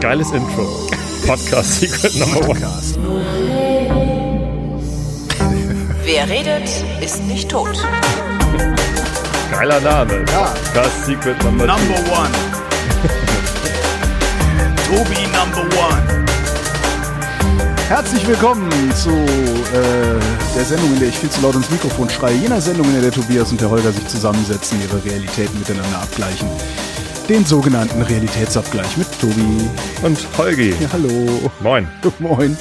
Geiles Intro. Podcast Secret Number One. Wer redet, ist nicht tot. Geiler Name. Ja. Podcast Secret Number, Number one. Tobi Number one. Herzlich willkommen zu äh, der Sendung, in der ich viel zu laut ins Mikrofon schreie. Jener Sendung, in der der Tobias und der Holger sich zusammensetzen, ihre Realitäten miteinander abgleichen. Den sogenannten Realitätsabgleich mit Tobi. Und Holgi. Ja, hallo. Moin. Moin.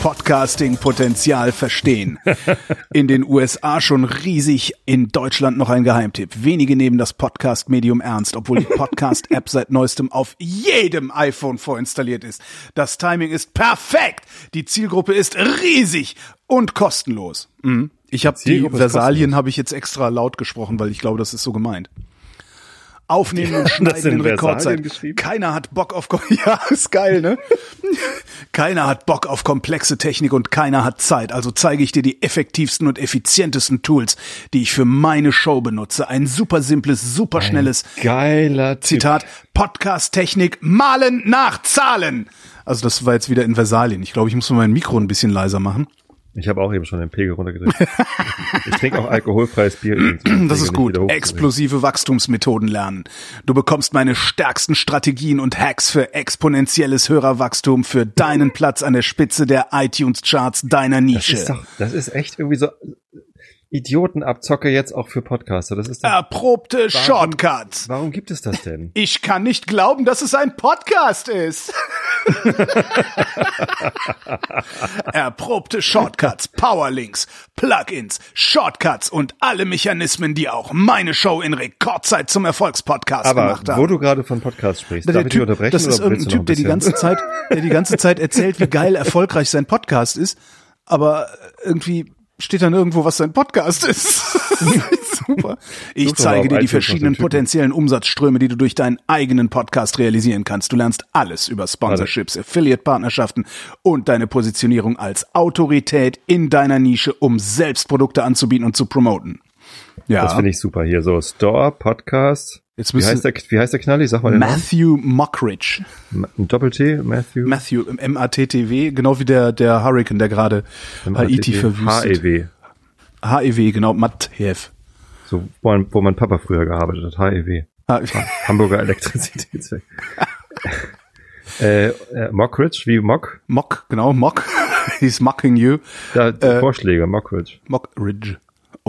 Podcasting-Potenzial verstehen. In den USA schon riesig, in Deutschland noch ein Geheimtipp. Wenige nehmen das Podcast-Medium ernst, obwohl die Podcast-App seit neuestem auf jedem iPhone vorinstalliert ist. Das Timing ist perfekt. Die Zielgruppe ist riesig und kostenlos. Mhm. Ich habe die Versalien habe ich jetzt extra laut gesprochen, weil ich glaube, das ist so gemeint. Aufnehmen und schneiden in Rekordzeit. Keiner hat Bock auf ja, ist geil, ne? keiner hat Bock auf komplexe Technik und keiner hat Zeit. Also zeige ich dir die effektivsten und effizientesten Tools, die ich für meine Show benutze. Ein super simples, super schnelles Geiler Tipp. Zitat Podcast-Technik malen nach Zahlen. Also das war jetzt wieder in Versalien. Ich glaube, ich muss mal mein Mikro ein bisschen leiser machen. Ich habe auch eben schon den Pegel runtergedrückt. ich trinke auch alkoholfreies Bier. übrigens, Das ist gut. Explosive Wachstumsmethoden lernen. Du bekommst meine stärksten Strategien und Hacks für exponentielles Hörerwachstum für deinen Platz an der Spitze der iTunes-Charts deiner Das Nische. ist doch, das ist echt irgendwie so Idiotenabzocke jetzt auch für Podcaster. Das ist Erprobte Shortcuts. warum gibt es das denn? Ich kann nicht glauben, dass es ein Podcast ist. Erprobte Shortcuts, Powerlinks, Plugins, Shortcuts und alle Mechanismen, die auch meine Show in Rekordzeit zum Erfolgspodcast Aber gemacht haben. wo du gerade von Podcast sprichst, Der darf ich dich typ, unterbrechen? das ist irgendein Typ, der die ganze Zeit, der die ganze Zeit erzählt, wie geil erfolgreich sein Podcast ist, aber irgendwie steht dann irgendwo, was sein Podcast ist. Super. Ich zeige dir die verschiedenen potenziellen Umsatzströme, die du durch deinen eigenen Podcast realisieren kannst. Du lernst alles über Sponsorships, Affiliate-Partnerschaften und deine Positionierung als Autorität in deiner Nische, um selbst Produkte anzubieten und zu promoten. Ja. Das finde ich super hier. So, Store, Podcast. Jetzt Wie müssen- heißt der, wie heißt der Knalli? Sag mal den Namen. Matthew Mockridge. Doppel-T, Matthew. Matthew, M-A-T-T-W, genau wie der, der Hurricane, der gerade Haiti verwüstet. HEW. HEW, genau, Matthew. So, wo, man, wo mein Papa früher gearbeitet hat. HEW. Ha- Hamburger Elektrizitätswerk. äh, äh, Mockridge, wie Mock? Mock, genau, Mock. He's mocking you. Da, Äh, Vorschläge, Mockridge. Mockridge.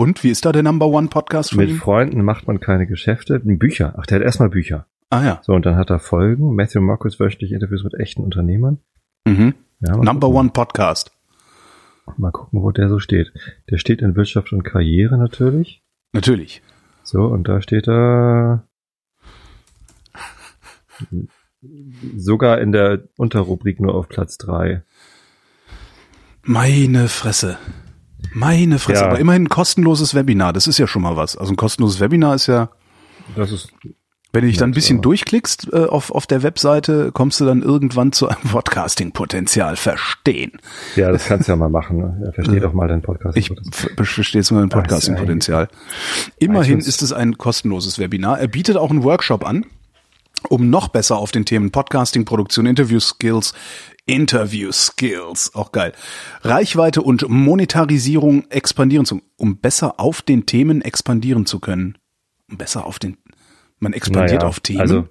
Und, wie ist da der Number One Podcast Mit ihm? Freunden macht man keine Geschäfte. Bücher. Ach, der hat erstmal Bücher. Ah ja. So, und dann hat er Folgen. Matthew Mockridge wöchentlich Interviews mit echten Unternehmern. Mhm. Ja, Number gucken. One Podcast. Mal gucken, wo der so steht. Der steht in Wirtschaft und Karriere natürlich. Natürlich. So, und da steht er sogar in der Unterrubrik nur auf Platz drei. Meine Fresse. Meine Fresse. Ja. Aber immerhin ein kostenloses Webinar. Das ist ja schon mal was. Also ein kostenloses Webinar ist ja, Das ist wenn du dich dann ein bisschen durchklickst äh, auf, auf der Webseite, kommst du dann irgendwann zu einem Podcasting-Potenzial verstehen. Ja, das kannst du ja mal machen. Ne? Ja, versteh doch mal deinen Podcast. Ich verstehe jetzt mal ein Podcasting-Potenzial. Immerhin ist es ein kostenloses Webinar. Er bietet auch einen Workshop an, um noch besser auf den Themen Podcasting, Produktion, Interview-Skills, Interview-Skills, auch geil, Reichweite und Monetarisierung expandieren zu, um besser auf den Themen expandieren zu können. Um besser auf den, man expandiert Naja, auf Themen. also-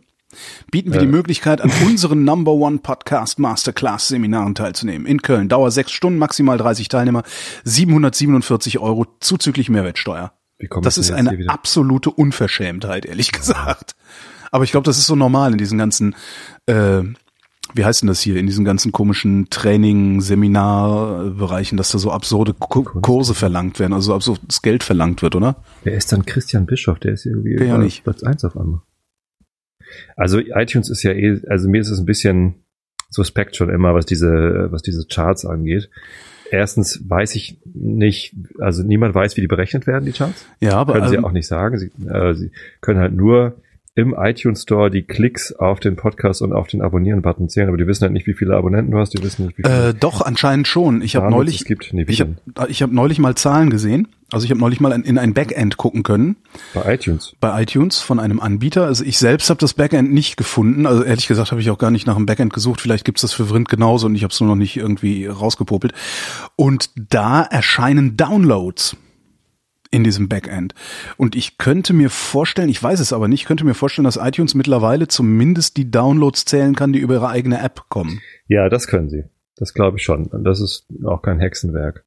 bieten wir die Möglichkeit, an unseren Number One Podcast Masterclass Seminaren teilzunehmen. In Köln. Dauer sechs Stunden, maximal 30 Teilnehmer, 747 Euro zuzüglich Mehrwertsteuer. Das ist eine absolute Unverschämtheit, ehrlich gesagt. Aber ich glaube, das ist so normal in diesen ganzen, äh, wie heißt denn das hier, in diesen ganzen komischen Training, Seminarbereichen, dass da so absurde Ku- Kurse verlangt werden, also absurdes Geld verlangt wird, oder? Wer ist dann Christian Bischof? Der ist irgendwie Ja, nicht. Platz eins auf einmal. Also iTunes ist ja eh, also mir ist es ein bisschen suspekt schon immer, was diese, was diese Charts angeht. Erstens weiß ich nicht, also niemand weiß, wie die berechnet werden, die Charts. Ja, aber Können sie ähm, auch nicht sagen. Sie, äh, sie können halt nur im iTunes Store die Klicks auf den Podcast und auf den Abonnieren-Button zählen, aber die wissen halt nicht, wie viele Abonnenten du hast, die wissen nicht, wie viele Äh, doch, anscheinend schon. Ich habe neulich, es gibt. Nee, ich habe ich hab neulich mal Zahlen gesehen. Also ich habe neulich mal in ein Backend gucken können bei iTunes. bei iTunes von einem Anbieter. Also ich selbst habe das Backend nicht gefunden. Also ehrlich gesagt habe ich auch gar nicht nach einem Backend gesucht. Vielleicht gibt's das für Vrind genauso und ich habe es nur noch nicht irgendwie rausgepopelt. Und da erscheinen Downloads in diesem Backend. Und ich könnte mir vorstellen, ich weiß es aber nicht, könnte mir vorstellen, dass iTunes mittlerweile zumindest die Downloads zählen kann, die über ihre eigene App kommen. Ja, das können sie. Das glaube ich schon. Und das ist auch kein Hexenwerk.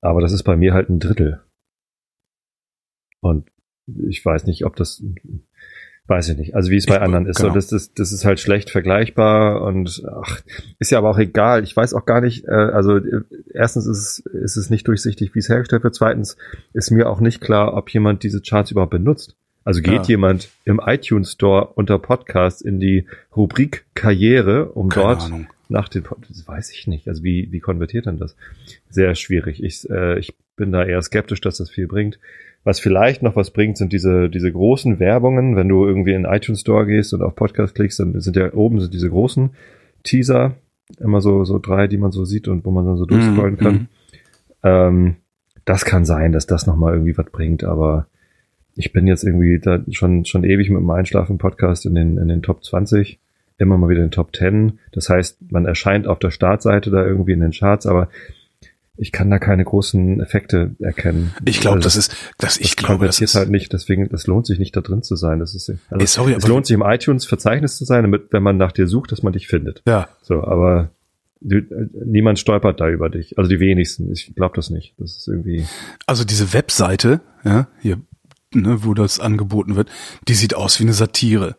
Aber das ist bei mir halt ein Drittel. Und ich weiß nicht, ob das, weiß ich nicht. Also wie es bei Ich- anderen ist. genau. So, das, das, das ist halt schlecht vergleichbar und ach, ist ja aber auch egal. Ich weiß auch gar nicht, äh, also äh, erstens ist es, ist es nicht durchsichtig, wie es hergestellt wird. Zweitens ist mir auch nicht klar, ob jemand diese Charts überhaupt benutzt. Also geht Ja. jemand im iTunes Store unter Podcast in die Rubrik Karriere, um Keine dort Ahnung. nach den Pod das weiß ich nicht. Also wie, wie konvertiert denn das? Sehr schwierig. Ich, äh, ich bin da eher skeptisch, dass das viel bringt. Was vielleicht noch was bringt, sind diese, diese großen Werbungen. Wenn du irgendwie in den iTunes Store gehst und auf Podcast klickst, dann sind ja oben sind diese großen Teaser. Immer so, so drei, die man so sieht und wo man dann so durchscrollen Mhm, kann. mhm. Ähm, das kann sein, dass das nochmal irgendwie was bringt, aber ich bin jetzt irgendwie da schon, schon ewig mit dem Einschlafen-Podcast in den, in den Top 20, immer mal wieder in den Top 10. Das heißt, man erscheint auf der Startseite da irgendwie in den Charts, aber ich kann da keine großen Effekte erkennen. Ich glaube, Also das ist, das, ich das glaube, das ist, halt nicht, deswegen, das lohnt sich nicht da drin zu sein. Das ist, also, Ey, sorry, es lohnt sich im iTunes-Verzeichnis zu sein, damit, wenn man nach dir sucht, dass man dich findet. ja. So, aber du, äh, niemand stolpert da über dich. Also die wenigsten. Ich glaube das nicht. Das ist irgendwie. Also diese Webseite, ja, hier, ne, wo das angeboten wird, die sieht aus wie eine Satire.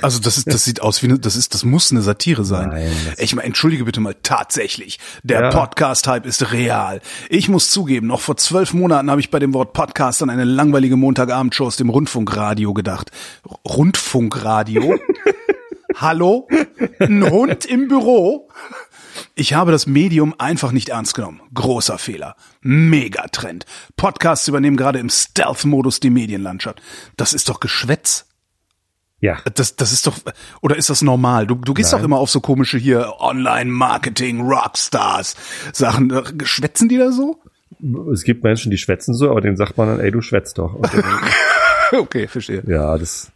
Also das ist, das sieht aus wie eine, das ist, das muss eine Satire sein. Nein, ich meine, entschuldige bitte mal, tatsächlich, der Ja. Podcast-Hype ist real. Ich muss zugeben, noch vor zwölf Monaten habe ich bei dem Wort Podcast an eine langweilige Montagabendshow aus dem Rundfunkradio gedacht. Rundfunkradio? Hallo? Ein Hund im Büro? Ich habe das Medium einfach nicht ernst genommen. Großer Fehler. Megatrend. Podcasts übernehmen gerade im Stealth-Modus die Medienlandschaft. Das ist doch Geschwätz. Ja. Das, das ist doch, oder ist das normal? Du, du gehst Nein. doch immer auf so komische hier Online-Marketing, Rockstars Sachen. Schwätzen die da so? Es gibt Menschen, die schwätzen so, aber denen sagt man dann, ey, du schwätzt doch. Okay, verstehe. ja, das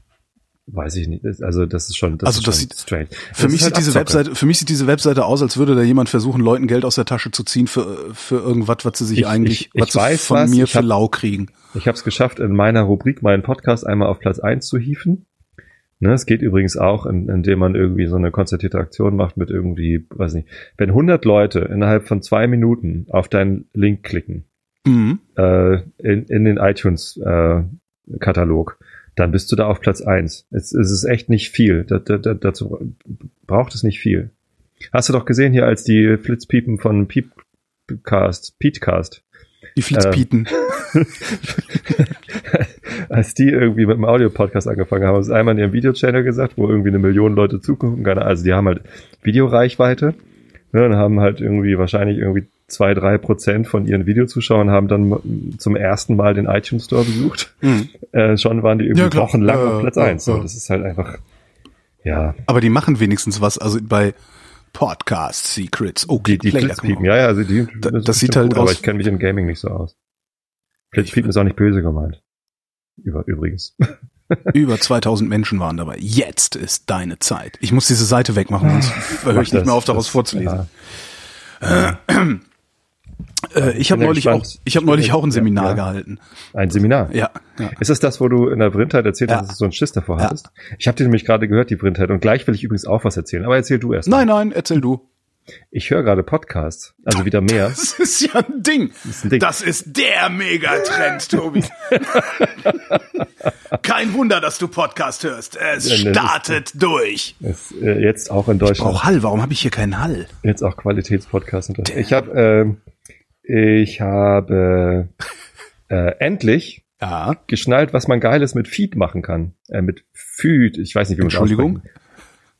weiß ich nicht. Also das ist schon, das Also ist das sieht- strange. Für Das mich ist halt sieht diese Abzocke. Webseite, für mich sieht diese Webseite aus, als würde da jemand versuchen, Leuten Geld aus der Tasche zu ziehen für, für irgendwas, was sie sich Ich- eigentlich, ich- ich weiß von was, mir ich für hab- lau kriegen. Ich habe es geschafft, in meiner Rubrik meinen Podcast einmal auf Platz eins zu hieven. Ne, es geht übrigens auch, in- indem man irgendwie so eine konzertierte Aktion macht mit irgendwie, weiß nicht, wenn 100 Leute innerhalb von zwei Minuten auf deinen Link klicken, Mhm. äh, in, in den iTunes-Katalog, dann bist du da auf Platz eins. Es, es ist echt nicht viel. Da, da, da, dazu braucht es nicht viel. Hast du doch gesehen hier, als die Flitzpiepen von Peepcast, Petecast, Die Flitzpieten. als die irgendwie mit dem Audio-Podcast angefangen haben, haben sie einmal in ihrem Video-Channel gesagt, wo irgendwie eine Million Leute zugucken. Keine- Also die haben halt Videoreichweite ne, und haben halt irgendwie wahrscheinlich irgendwie zwei, drei Prozent von ihren Videozuschauern haben dann zum ersten Mal den iTunes Store besucht. Mhm. Äh, schon waren die irgendwie Ja, wochenlang Ja, auf Platz ja, eins. So, das ist halt einfach, ja, Aber die machen wenigstens was. Also bei Podcast Secrets. Oh, die, die man- Ja, ja, also die, Da- ist das sieht halt gut, aber aus- ich kenne mich im Gaming nicht so aus. Flitzpiepen ist auch nicht böse gemeint. Über, übrigens. Über 2000 Menschen waren dabei. Jetzt ist deine Zeit. Ich muss diese Seite wegmachen, sonst höre ich nicht Das- mehr auf, daraus das- vorzulesen. ja. Äh, ich habe ja neulich auch, ich habe neulich auch ein Ja, Seminar ja. gehalten. Ein Seminar. Ja, ja. Ist das das, wo du in der Brindheit erzählt Ja. hast, dass du so einen Schiss davor Ja. hattest? Ich habe dir nämlich gerade gehört, die Brindheit, und gleich will ich übrigens auch was erzählen. Aber erzähl du erst. Nein, nein, erzähl du. Ich höre gerade Podcasts, also wieder mehr. Das ist ja ein Ding. Das ist ein Ding. ist der Megatrend, Tobi. Kein Wunder, dass du Podcast hörst. Es Ja, ne, das- startet durch. Ist, äh, jetzt auch in Deutschland. Brauch Hall, warum habe ich hier keinen Hall? Jetzt auch Qualitätspodcasts. und- Ich habe, ähm, ich habe äh, endlich Ja. geschnallt, was man Geiles mit Feed machen kann. Äh, mit Feed. Ich weiß nicht, wie man das Entschuldigung?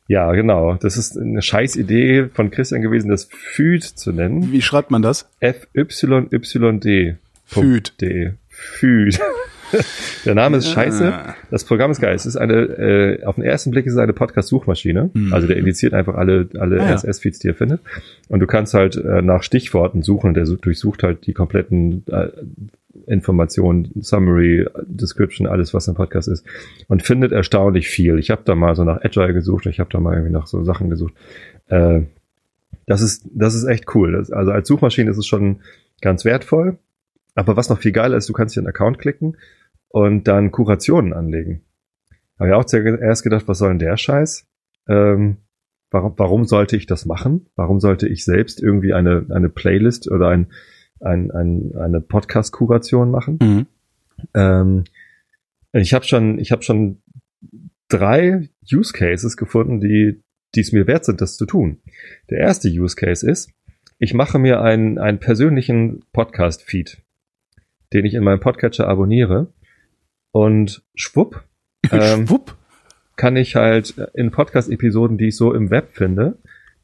Ja, genau. Das ist eine scheiß Idee von Christian gewesen, das Feed zu nennen. Wie schreibt man das? F-Y-Y-D. Feed. D. Feed. Der Name ist Ja. scheiße. Das Programm ist geil. Es ist eine, äh, auf den ersten Blick ist es eine Podcast-Suchmaschine. Mhm. Also der indiziert einfach alle, alle Ah. RSS-Feeds, die er findet. Und du kannst halt äh, nach Stichworten suchen und der sucht, durchsucht halt die kompletten äh, Informationen, Summary, Description, alles, was im Podcast ist. Und findet erstaunlich viel. Ich habe da mal so nach Agile gesucht, ich habe da mal irgendwie nach so Sachen gesucht. Äh, das ist, das ist echt cool. Das, also als Suchmaschine ist es schon ganz wertvoll. Aber was noch viel geiler ist, du kannst hier einen Account klicken und dann Kurationen anlegen. Habe ich auch zuerst gedacht, was soll denn der Scheiß? Ähm, warum, warum sollte ich das machen? Warum sollte ich selbst irgendwie eine, eine Playlist oder ein, ein, ein, eine Podcast-Kuration machen? Mhm. Ähm, ich habe schon, ich habe schon drei Use Cases gefunden, die, die es mir wert sind, das zu tun. Der erste Use Case ist, ich mache mir einen, einen persönlichen Podcast-Feed, den ich in meinem Podcatcher abonniere und schwupp, ähm, Schwupp. kann ich halt in Podcast-Episoden, die ich so im Web finde,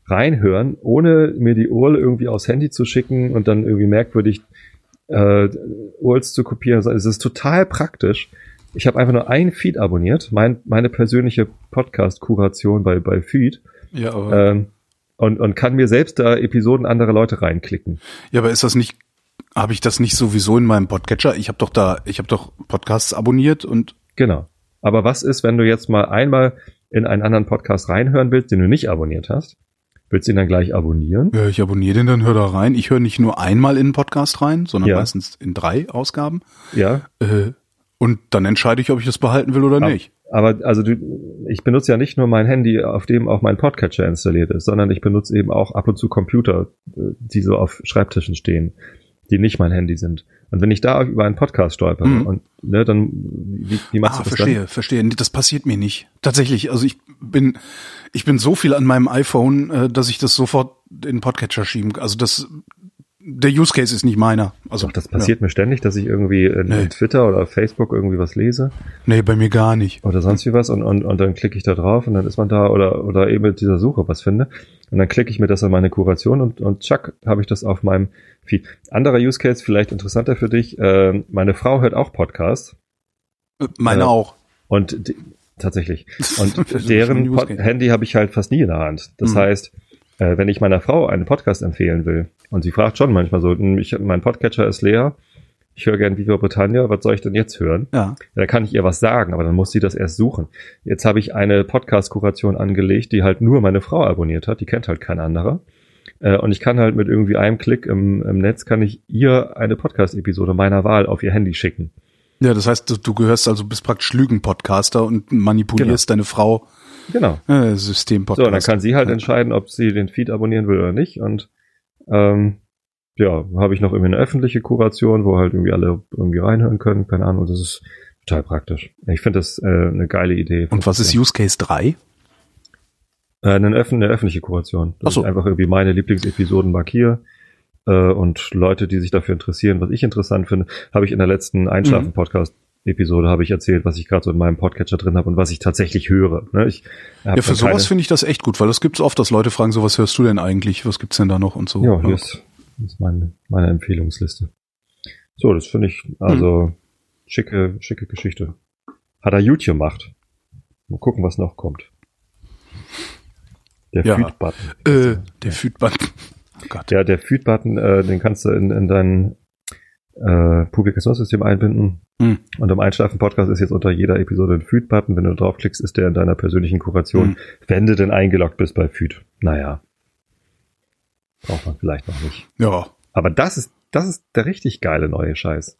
reinhören, ohne mir die URL irgendwie aufs Handy zu schicken und dann irgendwie merkwürdig äh, URLs zu kopieren. Also Es ist total praktisch. Ich habe einfach nur einen Feed abonniert, mein, meine persönliche Podcast-Kuration bei, bei Feed Ja, aber, ähm, und, und kann mir selbst da Episoden anderer Leute reinklicken. ja, aber ist das nicht, habe ich das nicht sowieso in meinem Podcatcher? Ich habe doch da, ich habe doch Podcasts abonniert und Genau. Aber was ist, wenn du jetzt mal einmal in einen anderen Podcast reinhören willst, den du nicht abonniert hast? Willst du ihn dann gleich abonnieren? ja, ich abonniere den, dann hör da rein. Ich höre nicht nur einmal in einen Podcast rein, sondern Ja. meistens in drei Ausgaben. Ja. Äh, und dann entscheide ich, ob ich das behalten will oder Ja. nicht. Aber also du, ich benutze ja nicht nur mein Handy, auf dem auch mein Podcatcher installiert ist, sondern ich benutze eben auch ab und zu Computer, äh, die so auf Schreibtischen stehen, die nicht mein Handy sind. Und wenn ich da über einen Podcast stolpere Mhm. und ne, dann wie, wie machst Ah, du das verstehe, verstehe. Nee, Das passiert mir nicht. Tatsächlich, also ich bin, ich bin so viel an meinem iPhone, äh, dass ich das sofort in den Podcatcher schieben kann. Also das, der Use Case ist nicht meiner. Also? Doch, das passiert mir ständig, dass ich irgendwie in, Nee. in Twitter oder Facebook irgendwie was lese Ja. Nee, bei mir gar nicht. oder sonst wie was und, und, und dann klicke ich da drauf und dann ist man da oder, oder eben mit dieser Suche was finde und dann klicke ich mir das in meine Kuration und, und tschack, habe ich das auf meinem Feed. Anderer Use Case, vielleicht interessanter für dich, äh, meine Frau hört auch Podcasts Äh, Meine Ja. auch. und die, tatsächlich und deren. Handy habe ich halt fast nie in der Hand. Das Mhm. heißt, äh, wenn ich meiner Frau einen Podcast empfehlen will und sie fragt schon manchmal so, "Hm, ich, mein Podcatcher ist leer, ich höre gern Viva Britannia, was soll ich denn jetzt hören? Ja. Da kann ich ihr was sagen, aber dann muss sie das erst suchen. Jetzt habe ich eine Podcast-Kuration angelegt, die halt nur meine Frau abonniert hat, die kennt halt kein anderer. Äh, Und ich kann halt mit irgendwie einem Klick im, im Netz kann ich ihr eine Podcast-Episode meiner Wahl auf ihr Handy schicken. Ja, das heißt, du, du gehörst also, bist praktisch Lügen-Podcaster und manipulierst deine Frau Genau. äh, So, System-Podcaster. dann kann sie halt Ja. entscheiden, ob sie den Feed abonnieren will oder nicht. Und ähm, ja, habe ich noch irgendwie eine öffentliche Kuration, wo halt irgendwie alle irgendwie reinhören können. Keine Ahnung, das ist total praktisch. Ich finde das äh, eine geile Idee. Und was ist Use Case 3? Äh, eine, öff eine öffentliche Kuration. Das so. ich einfach irgendwie meine Lieblingsepisoden markiere. Äh, und Leute, die sich dafür interessieren, was ich interessant finde, habe ich in der letzten Mhm. Einschlafen-Podcast-Episode habe ich erzählt, was ich gerade so in meinem Podcatcher drin habe und was ich tatsächlich höre. Ne? Ich Ja, für sowas finde ich das echt gut, weil das gibt's oft, dass Leute fragen, so was hörst du denn eigentlich? Was gibt's denn da noch und so. Ja, hier ist, hier ist meine, meine Empfehlungsliste. So, das finde ich also schicke, schicke Geschichte. Hat er YouTube gemacht. Mal gucken, was noch kommt. Der Ja. Feed-Button. Äh, der Feedbutton. Oh Gott. Ja, der Feed-Button, äh, den kannst du in, in dein äh, Publikationssystem einbinden. Hm. Und im Einschlafen-Podcast ist jetzt unter jeder Episode ein Feed-Button. Wenn du draufklickst, ist der in deiner persönlichen Kuration, Hm. wenn du denn eingeloggt bist bei Feed. Naja. Braucht man vielleicht noch nicht. Ja. Aber das ist, das ist der richtig geile neue Scheiß.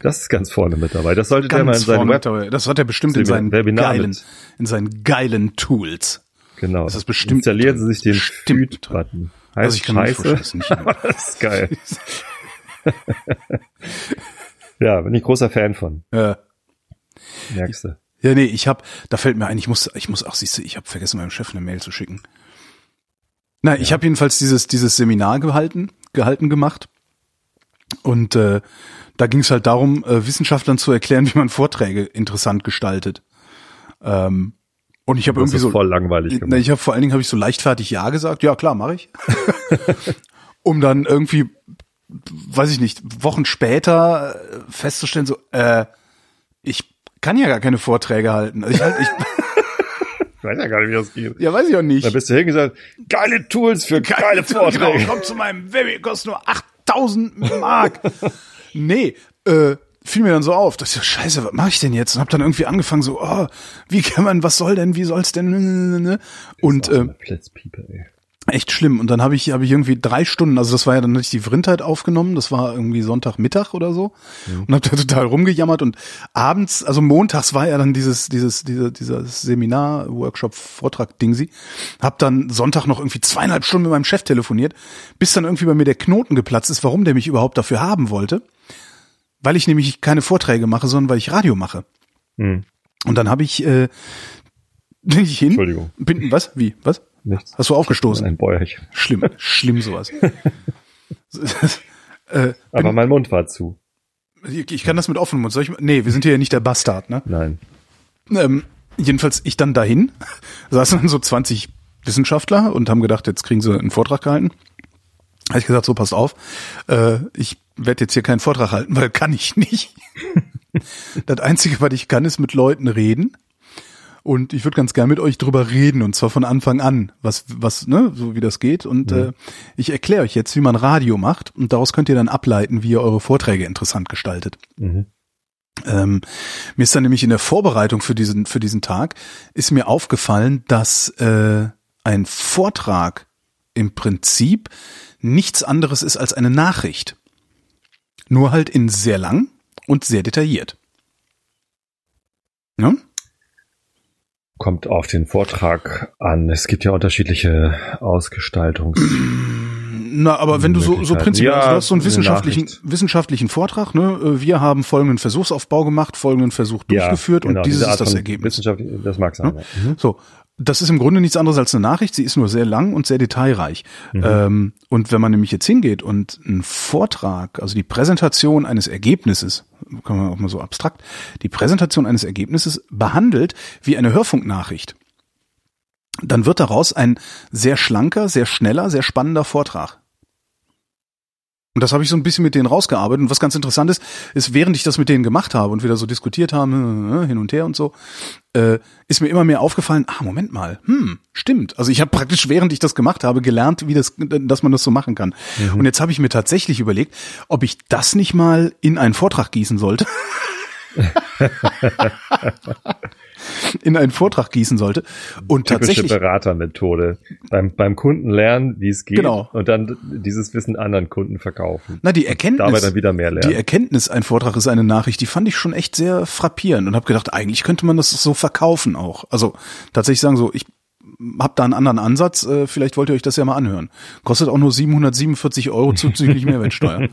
Das ist ganz vorne mit dabei. Das sollte der mal in Ganz seinem vorne Web. Das hat er bestimmt in seinen Webinar geilen, mit. in seinen geilen Tools. genau. Das ist bestimmt Installieren Sie sich den Feed-Button. Also Heißt ich kann Scheiße. nicht das ist geil. ja, bin ich großer Fan von. äh, Merkst du. ja, nee, ich hab, da fällt mir ein, ich muss, ich muss, ach siehst du, ich habe vergessen, meinem Chef eine Mail zu schicken. Na, ich habe jedenfalls dieses, dieses Seminar gehalten, gehalten gemacht. Und äh, da ging es halt darum, äh, Wissenschaftlern zu erklären, wie man Vorträge interessant gestaltet. Ähm, und ich habe irgendwie so voll langweilig gemacht. ich habe vor allen Dingen habe ich so leichtfertig ja gesagt. Ja, klar, mache ich. um dann irgendwie weiß ich nicht, Wochen später äh, festzustellen so äh Ich kann ja gar keine Vorträge halten. Also ich, halt, ich, weiß ja gar nicht, wie das geht. ja, weiß ich auch nicht. Da bist du hingesagt, geile Tools für geile Vorträge. Genau, komm zu meinem Webi, kostet nur 8000 Mark. nee, äh, fiel mir dann so auf, das ist ja scheiße, was mache ich denn jetzt? Und hab dann irgendwie angefangen so, oh, wie kann man, was soll denn, wie soll's denn? Und äh, Platzpieper, ey. Echt schlimm. Und dann habe ich, habe ich irgendwie drei Stunden, also das war ja dann hatte ich die Vrindheit aufgenommen, das war irgendwie Sonntagmittag oder so. Und habe da total rumgejammert und abends, also montags war ja dann dieses, dieses, dieser, dieser Seminar, Workshop, Vortrag, Dingsi. Hab dann Sonntag noch irgendwie zweieinhalb Stunden mit meinem Chef telefoniert, bis dann irgendwie bei mir der Knoten geplatzt ist, warum der mich überhaupt dafür haben wollte. Weil ich nämlich keine Vorträge mache, sondern weil ich Radio mache. Hm. Und dann habe ich, äh, bin ich hin. Entschuldigung. Bin, was? Wie? Was? Nichts. Hast du aufgestoßen? Ein Bäuerchen. Schlimm, schlimm sowas. äh, Aber mein Mund war zu. ich ich kann das mit offenem Mund. Soll ich, nee, wir sind hier ja nicht der Bastard, ne? Nein. Ähm, jedenfalls ich dann dahin, saßen dann so 20 Wissenschaftler und haben gedacht, jetzt kriegen sie einen Vortrag gehalten. Habe ich gesagt, so passt auf, äh, ich werde jetzt hier keinen Vortrag halten, weil kann ich nicht. das Einzige, was ich kann, ist mit Leuten reden. Und ich würde ganz gern mit euch drüber reden und zwar von Anfang an, was, was, ne, so wie das geht. Und äh, ich erkläre euch jetzt, wie man Radio macht und daraus könnt ihr dann ableiten, wie ihr eure Vorträge interessant gestaltet. Mhm. Ähm, mir ist dann nämlich in der Vorbereitung für diesen, für diesen Tag, ist mir aufgefallen, dass äh, ein Vortrag im Prinzip nichts anderes ist als eine Nachricht. Nur halt in sehr lang und sehr detailliert. Ne? Kommt auf den Vortrag an. Es gibt ja unterschiedliche Ausgestaltungs. Na, aber wenn du so, so prinzipiell, Ja, also du hast so einen eine wissenschaftlichen, Nachricht. wissenschaftlichen Vortrag, ne? Äh, Wir haben folgenden Versuchsaufbau gemacht, folgenden Versuch durchgeführt genau, und dieses diese ist das Ergebnis. Das mag sein. Ja. Mhm. So, das ist im Grunde nichts anderes als eine Nachricht. Sie ist nur sehr lang und sehr detailreich. Ähm, und wenn man nämlich jetzt hingeht und einen Vortrag, also die Präsentation eines Ergebnisses, kann man auch mal so abstrakt, die Präsentation eines Ergebnisses behandelt wie eine Hörfunknachricht, dann wird daraus ein sehr schlanker, sehr schneller, sehr spannender Vortrag. Und das habe ich so ein bisschen mit denen rausgearbeitet. Und was ganz interessant ist, ist, während ich das mit denen gemacht habe und wir da so diskutiert haben, äh, hin und her und so, äh, ist mir immer mehr aufgefallen, ah, Moment mal, hm, stimmt. Also ich habe praktisch, während ich das gemacht habe, gelernt, wie das, dass man das so machen kann. Und jetzt habe ich mir tatsächlich überlegt, ob ich das nicht mal in einen Vortrag gießen sollte. in einen Vortrag gießen sollte. Und Typische tatsächlich. Beratermethode. Beim, beim Kunden lernen, wie es geht. Genau. Und dann dieses Wissen anderen Kunden verkaufen. Na, die Erkenntnis, Dabei dann wieder mehr lernen. die Erkenntnis, ein Vortrag ist eine Nachricht, die fand ich schon echt sehr frappierend und habe gedacht, eigentlich könnte man das so verkaufen auch. Also tatsächlich sagen so, ich habe da einen anderen Ansatz, äh, vielleicht wollt ihr euch das ja mal anhören. Kostet auch nur 747 Euro zuzüglich Mehrwertsteuer.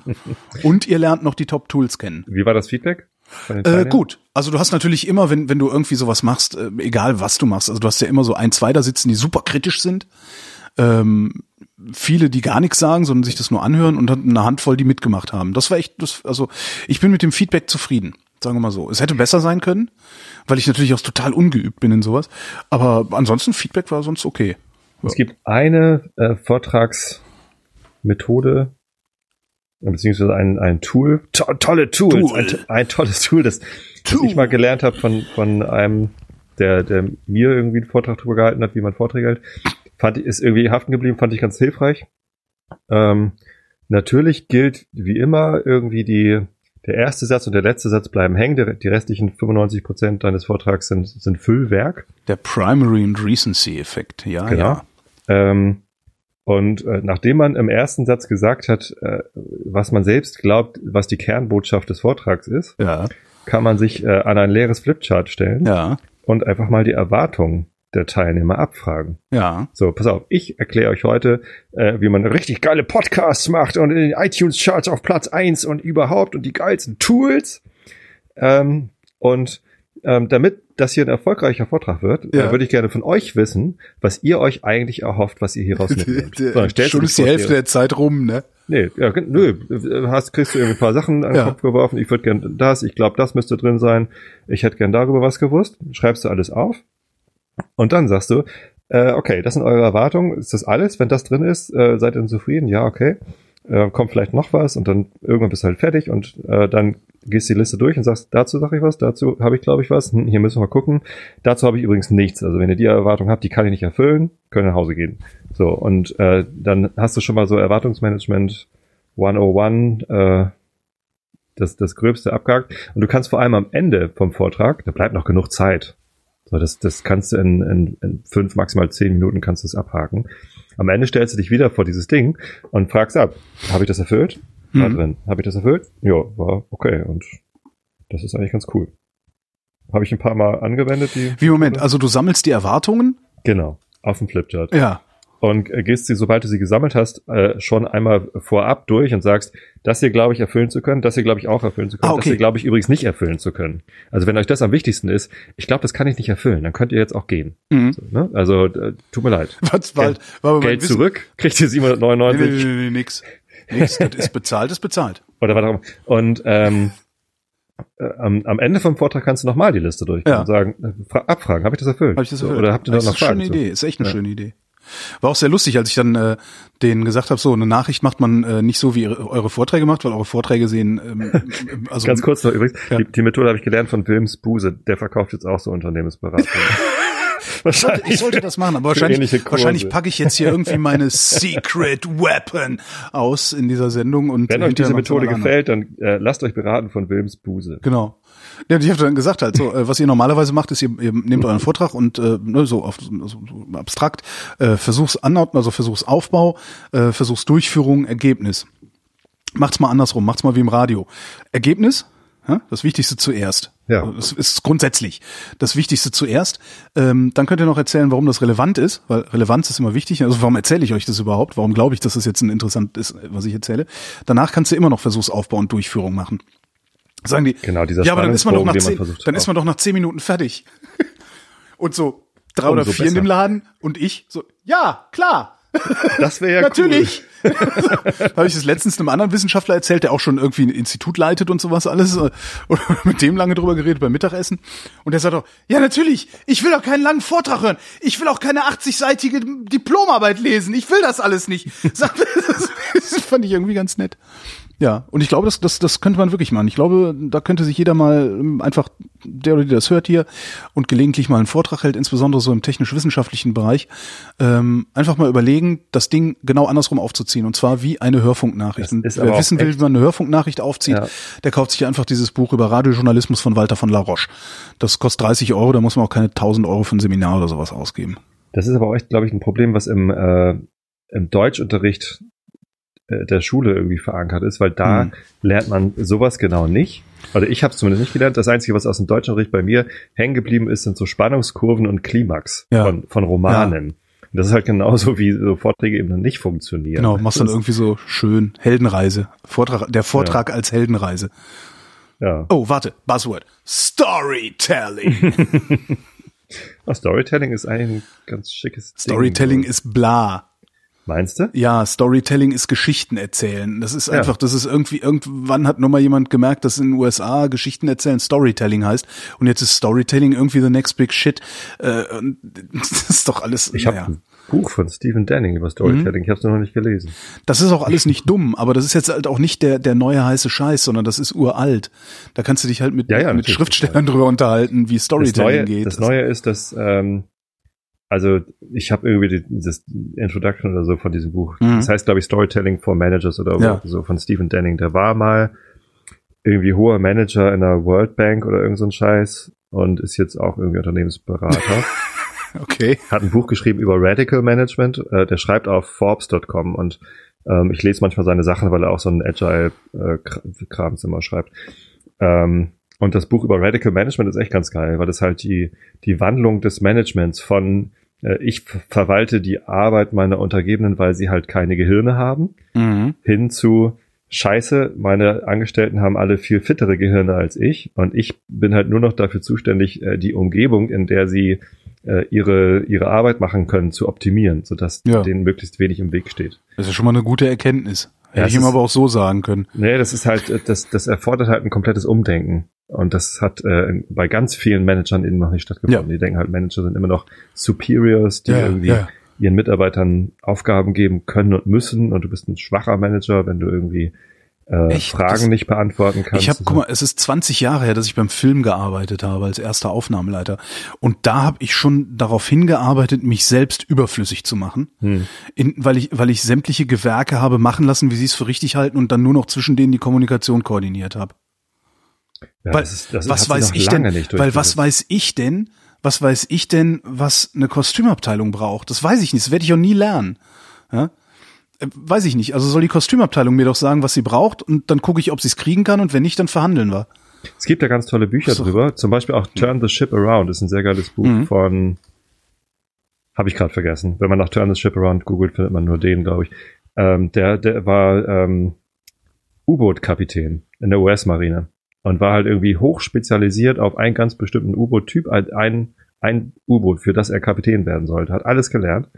Und ihr lernt noch die Top-Tools kennen. Wie war das Feedback? Äh, gut, also du hast natürlich immer, wenn, wenn du irgendwie sowas machst, äh, egal was du machst, also du hast ja immer so ein, zwei da sitzen, die super kritisch sind. Ähm, viele, die gar nichts sagen, sondern sich das nur anhören und dann eine Handvoll, die mitgemacht haben. Das war echt, das, also ich bin mit dem Feedback zufrieden, sagen wir mal so. Es hätte besser sein können, weil ich natürlich auch total ungeübt bin in sowas. Aber ansonsten Feedback war sonst okay. Es gibt eine äh, Vortragsmethode, beziehungsweise ein, ein Tool, to tolle Tools, Tool. Ein, ein tolles Tool, das, das Tool. ich mal gelernt habe von, von einem, der, der mir irgendwie einen Vortrag darüber gehalten hat, wie man Vorträge hält. Fand ich, ist irgendwie haften geblieben, fand ich ganz hilfreich. Ähm, natürlich gilt wie immer irgendwie die, der erste Satz und der letzte Satz bleiben hängen. Die, die restlichen 95 Prozent deines Vortrags sind, sind Füllwerk. Der Primary and Recency Effekt, ja, Genau. ja. Ähm, und äh, nachdem man im ersten Satz gesagt hat, äh, was man selbst glaubt, was die Kernbotschaft des Vortrags ist, Ja, kann man sich äh, an ein leeres Flipchart stellen ja, und einfach mal die Erwartungen der Teilnehmer abfragen. ja. So, pass auf, ich erkläre euch heute, äh, wie man richtig geile Podcasts macht und in den iTunes-Charts auf Platz eins und überhaupt und die geilsten Tools. Ähm, und ähm, damit das hier ein erfolgreicher Vortrag wird, Ja. äh, würde ich gerne von euch wissen, was ihr euch eigentlich erhofft, was ihr hier raus mitnehmt. So, Schon ist die Hälfte der Zeit rum, ne? Nee, ja, nö, hast, kriegst du irgendwie ein paar Sachen an den Ja. Kopf geworfen. Ich würde gern das, ich glaube, das müsste drin sein. Ich hätte gern darüber was gewusst. Schreibst du alles auf. Und dann sagst du, äh, okay, das sind eure Erwartungen. Ist das alles? Wenn das drin ist, äh, seid ihr zufrieden? Ja, okay. Äh, kommt vielleicht noch was und dann irgendwann bist du halt fertig und äh, dann gehst die Liste durch und sagst, dazu sage ich was, dazu habe ich glaube ich was, hm, hier müssen wir mal gucken. Dazu habe ich übrigens nichts. Also wenn ihr die Erwartung habt, die kann ich nicht erfüllen, können nach Hause gehen. So, und äh, dann hast du schon mal so Erwartungsmanagement 101, äh, das, das Gröbste abgehakt. Und du kannst vor allem am Ende vom Vortrag, da bleibt noch genug Zeit. So, das, das kannst du in, in, in fünf, maximal zehn Minuten kannst du es abhaken. Am Ende stellst du dich wieder vor dieses Ding und fragst ab, habe ich das erfüllt? War Mhm. drin. Habe ich das erfüllt? Ja, war okay. Und das ist eigentlich ganz cool. Habe ich ein paar Mal angewendet, die. Wie Moment, also du sammelst die Erwartungen? Genau, auf dem Flipchart. Ja. Und äh, gehst sie, sobald du sie gesammelt hast, äh, schon einmal vorab durch und sagst, das hier glaube ich erfüllen zu können, das hier glaube ich auch erfüllen zu können, Ah, okay. das hier glaube ich übrigens nicht erfüllen zu können. Also wenn euch das am wichtigsten ist, ich glaube, das kann ich nicht erfüllen, dann könnt ihr jetzt auch gehen. Mhm. So, ne? Also äh, tut mir leid. Was war aber mein Geld Wissen- zurück, kriegt ihr Nee, 799 nee, nee, nee, nix. Nix, das ist bezahlt, ist bezahlt. oder was auch immer. Und ähm, äh, am, am Ende vom Vortrag kannst du nochmal die Liste durchgehen Ja. und sagen, äh, fra- abfragen, habe ich das erfüllt? Hab ich das So, erfüllt? Oder habt ihr das da ist noch eine schöne Fragen? Idee, ist echt eine Ja. schöne Idee. War auch sehr lustig, als ich dann äh, denen gesagt habe, so eine Nachricht macht man äh, nicht so, wie ihre, eure Vorträge macht, weil eure Vorträge sehen, ähm, ähm, also Ganz kurz noch übrigens, Ja. die, die Methode habe ich gelernt von Wilms Buse, der verkauft jetzt auch so Unternehmensberatung. Ich sollte, ich sollte das machen, aber wahrscheinlich, wahrscheinlich packe ich jetzt hier irgendwie meine Secret Weapon aus in dieser Sendung und Wenn euch diese Methode gefällt, dann äh, lasst euch beraten von Wilms Buse. Genau. Ja, ich habe dann gesagt halt so, äh, was ihr normalerweise macht, ist ihr, ihr nehmt euren Vortrag und äh, ne, so auf so, so abstrakt äh, Versuchs also Versuchsaufbau, äh, Versuchsdurchführung, Ergebnis. Macht's mal andersrum, macht's mal wie im Radio. Ergebnis, ja, das Wichtigste zuerst. Ja. Das ist grundsätzlich das Wichtigste zuerst. Ähm, dann könnt ihr noch erzählen, warum das relevant ist, weil Relevanz ist immer wichtig. Also warum erzähle ich euch das überhaupt? Warum glaube ich, dass das jetzt ein interessant ist, was ich erzähle? Danach kannst du immer noch Versuchsaufbau und Durchführung machen. Sagen die, Genau, dieser ja, aber dann ist man doch nach zehn, versucht dann ist man doch nach zehn Minuten fertig. und so drei oder Umso vier in besser. dem Laden und ich so, ja, klar, Das wäre ja natürlich. Habe ich das letztens einem anderen Wissenschaftler erzählt, der auch schon irgendwie ein Institut leitet und sowas alles. äh, Und mit dem lange drüber geredet beim Mittagessen. Und der sagt auch, ja natürlich, ich will auch keinen langen Vortrag hören. Ich will auch keine 80-seitige Diplomarbeit lesen. Ich will das alles nicht. Sagt er, Das fand ich irgendwie ganz nett. Ja, und ich glaube, das, das, das könnte man wirklich machen. Ich glaube, da könnte sich jeder mal ähm, einfach, der oder die das hört hier und gelegentlich mal einen Vortrag hält, insbesondere so im technisch-wissenschaftlichen Bereich, ähm, einfach mal überlegen, das Ding genau andersrum aufzuziehen. Und zwar wie eine Hörfunknachricht. Wer wissen will, wie man eine Hörfunknachricht aufzieht, Ja. der kauft sich einfach dieses Buch über Radiojournalismus von Walter von La Roche. Das kostet 30 Euro, da muss man auch keine 1000 Euro für ein Seminar oder sowas ausgeben. Das ist aber auch glaube ich, ein Problem, was im, äh, im Deutschunterricht der Schule irgendwie verankert ist, weil da Hm. lernt man sowas genau nicht. Oder ich habe es zumindest nicht gelernt. Das Einzige, was aus dem Deutschunterricht bei mir hängen geblieben ist, sind so Spannungskurven und Klimax Ja. von, von Romanen. Und das ist halt genauso, wie so Vorträge eben dann nicht funktionieren. Genau, machst dann irgendwie so schön Heldenreise. Vortrag, der Vortrag als Heldenreise. Ja. Oh, warte, Buzzword. Storytelling. Oh, Storytelling ist eigentlich ein ganz schickes Ding. Storytelling ist bla. Meinst du? Ja, Storytelling ist Geschichten erzählen. Das ist Ja. einfach, das ist irgendwie, irgendwann hat nur mal jemand gemerkt, dass in den USA Geschichten erzählen Storytelling heißt. Und jetzt ist Storytelling irgendwie the next big shit. Äh, das ist doch alles, Ich habe naja. ein Buch von Stephen Denning über Storytelling. Ich habe es noch nicht gelesen. Das ist auch alles nicht dumm, aber das ist jetzt halt auch nicht der, der neue heiße Scheiß, sondern das ist uralt. Da kannst du dich halt mit, Ja, ja, mit. Schriftstellern drüber unterhalten, wie Das Storytelling Neue, geht. das Neue ist, dass ähm, also ich habe irgendwie die, das Introduction oder so von diesem Buch. Mhm. Das heißt, glaube ich, Storytelling for Managers oder Ja. so von Stephen Denning. Der war mal irgendwie hoher Manager in der World Bank oder irgend so ein Scheiß und ist jetzt auch irgendwie Unternehmensberater. Okay. Hat ein Buch geschrieben über Radical Management. Äh, der schreibt auf Forbes.com und ähm, ich lese manchmal seine Sachen, weil er auch so einen Agile-Krams immer schreibt. Ähm, und das Buch über Radical Management ist echt ganz geil, weil das halt die, die Wandlung des Managements von äh, ich ver- verwalte die Arbeit meiner Untergebenen, weil sie halt keine Gehirne haben, Mhm. hin zu Scheiße, meine Angestellten haben alle viel fittere Gehirne als ich und ich bin halt nur noch dafür zuständig, äh, die Umgebung, in der sie äh, ihre, ihre Arbeit machen können, zu optimieren, sodass Ja. denen möglichst wenig im Weg steht. Das ist schon mal eine gute Erkenntnis. Hätte Ja, ich ihm aber auch so sagen können. Nee, das ist halt, äh, das, das erfordert halt ein komplettes Umdenken. Und das hat äh, bei ganz vielen Managern eben noch nicht stattgefunden. Ja. Die denken halt, Manager sind immer noch Superiors, die Ja, irgendwie ja. ihren Mitarbeitern Aufgaben geben können und müssen und du bist ein schwacher Manager, wenn du irgendwie äh, Echt? Fragen Das- nicht beantworten kannst. Ich habe, guck mal, es ist 20 Jahre her, dass ich beim Film gearbeitet habe als erster Aufnahmeleiter. Und da habe ich schon darauf hingearbeitet, mich selbst überflüssig zu machen, Hm. in, weil ich, weil ich sämtliche Gewerke habe machen lassen, wie sie es für richtig halten und dann nur noch zwischen denen die Kommunikation koordiniert habe. Ja, weil das ist, das was weiß ich denn? Weil was weiß ich denn? Was weiß ich denn, was eine Kostümabteilung braucht? Das weiß ich nicht. Das werde ich auch nie lernen. Ja? Äh, Weiß ich nicht. Also soll die Kostümabteilung mir doch sagen, was sie braucht, und dann gucke ich, ob sie es kriegen kann, und wenn nicht, dann verhandeln wir. Es gibt da ganz tolle Bücher So. drüber. Zum Beispiel auch Turn the Ship Around ist ein sehr geiles Buch Mhm. von, habe ich gerade vergessen. Wenn man nach Turn the Ship Around googelt, findet man nur den, glaube ich. Ähm, der, der war ähm, U-Boot-Kapitän in der US-Marine und war halt irgendwie hochspezialisiert auf einen ganz bestimmten U-Boot-Typ, halt ein, ein U-Boot, für das er Kapitän werden sollte. Hat alles gelernt.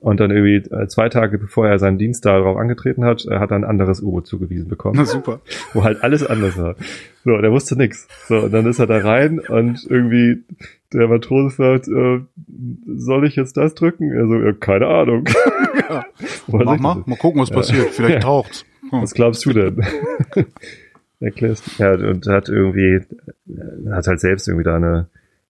Und dann irgendwie äh, zwei Tage bevor er seinen Dienst darauf angetreten hat, äh, hat er ein anderes U-Boot zugewiesen bekommen Na super. wo halt alles anders war. So, der wusste nix. So, und dann ist er da rein und irgendwie der Matrose fragt, äh, soll ich jetzt das drücken? Er so, ja, keine Ahnung. Woher Mach mal, mal gucken, was passiert. Vielleicht Ja. taucht's. Hm. Was glaubst du denn? Erklärst Ja, und hat irgendwie, äh, hat halt selbst irgendwie da eine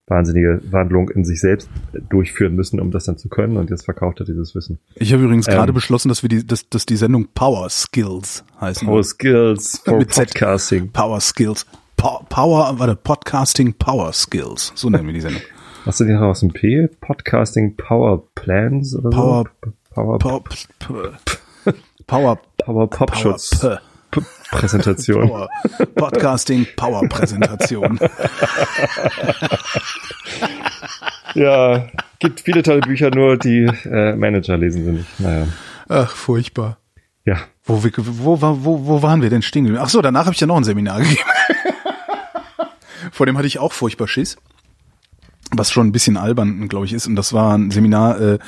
wahnsinnige Wandlung in sich selbst durchführen müssen, um das dann zu können. Und jetzt verkauft er dieses Wissen. Ich habe übrigens Ähm. gerade beschlossen, dass wir die, dass, dass die Sendung Power Skills heißen. Power Skills for Mit Z. Podcasting. Power Skills. Po Power, warte, Podcasting Power Skills. So nennen wir die Sendung. Hast du den noch aus dem P? Podcasting Power Plans oder Power- so? Power, Power, Power, Power Power, Popschutz P- P- Präsentation. Power, Podcasting Power Präsentation. Ja, gibt viele tolle Bücher, nur die äh, Manager lesen sie nicht. Naja. Ach, furchtbar. Ja. Wo, wir, wo, wo, wo, waren wir denn stehen geblieben? Ach so, danach habe ich ja noch ein Seminar gegeben. Vor dem hatte ich auch furchtbar Schiss. Was schon ein bisschen albern, glaube ich, ist. Und das war ein Seminar äh,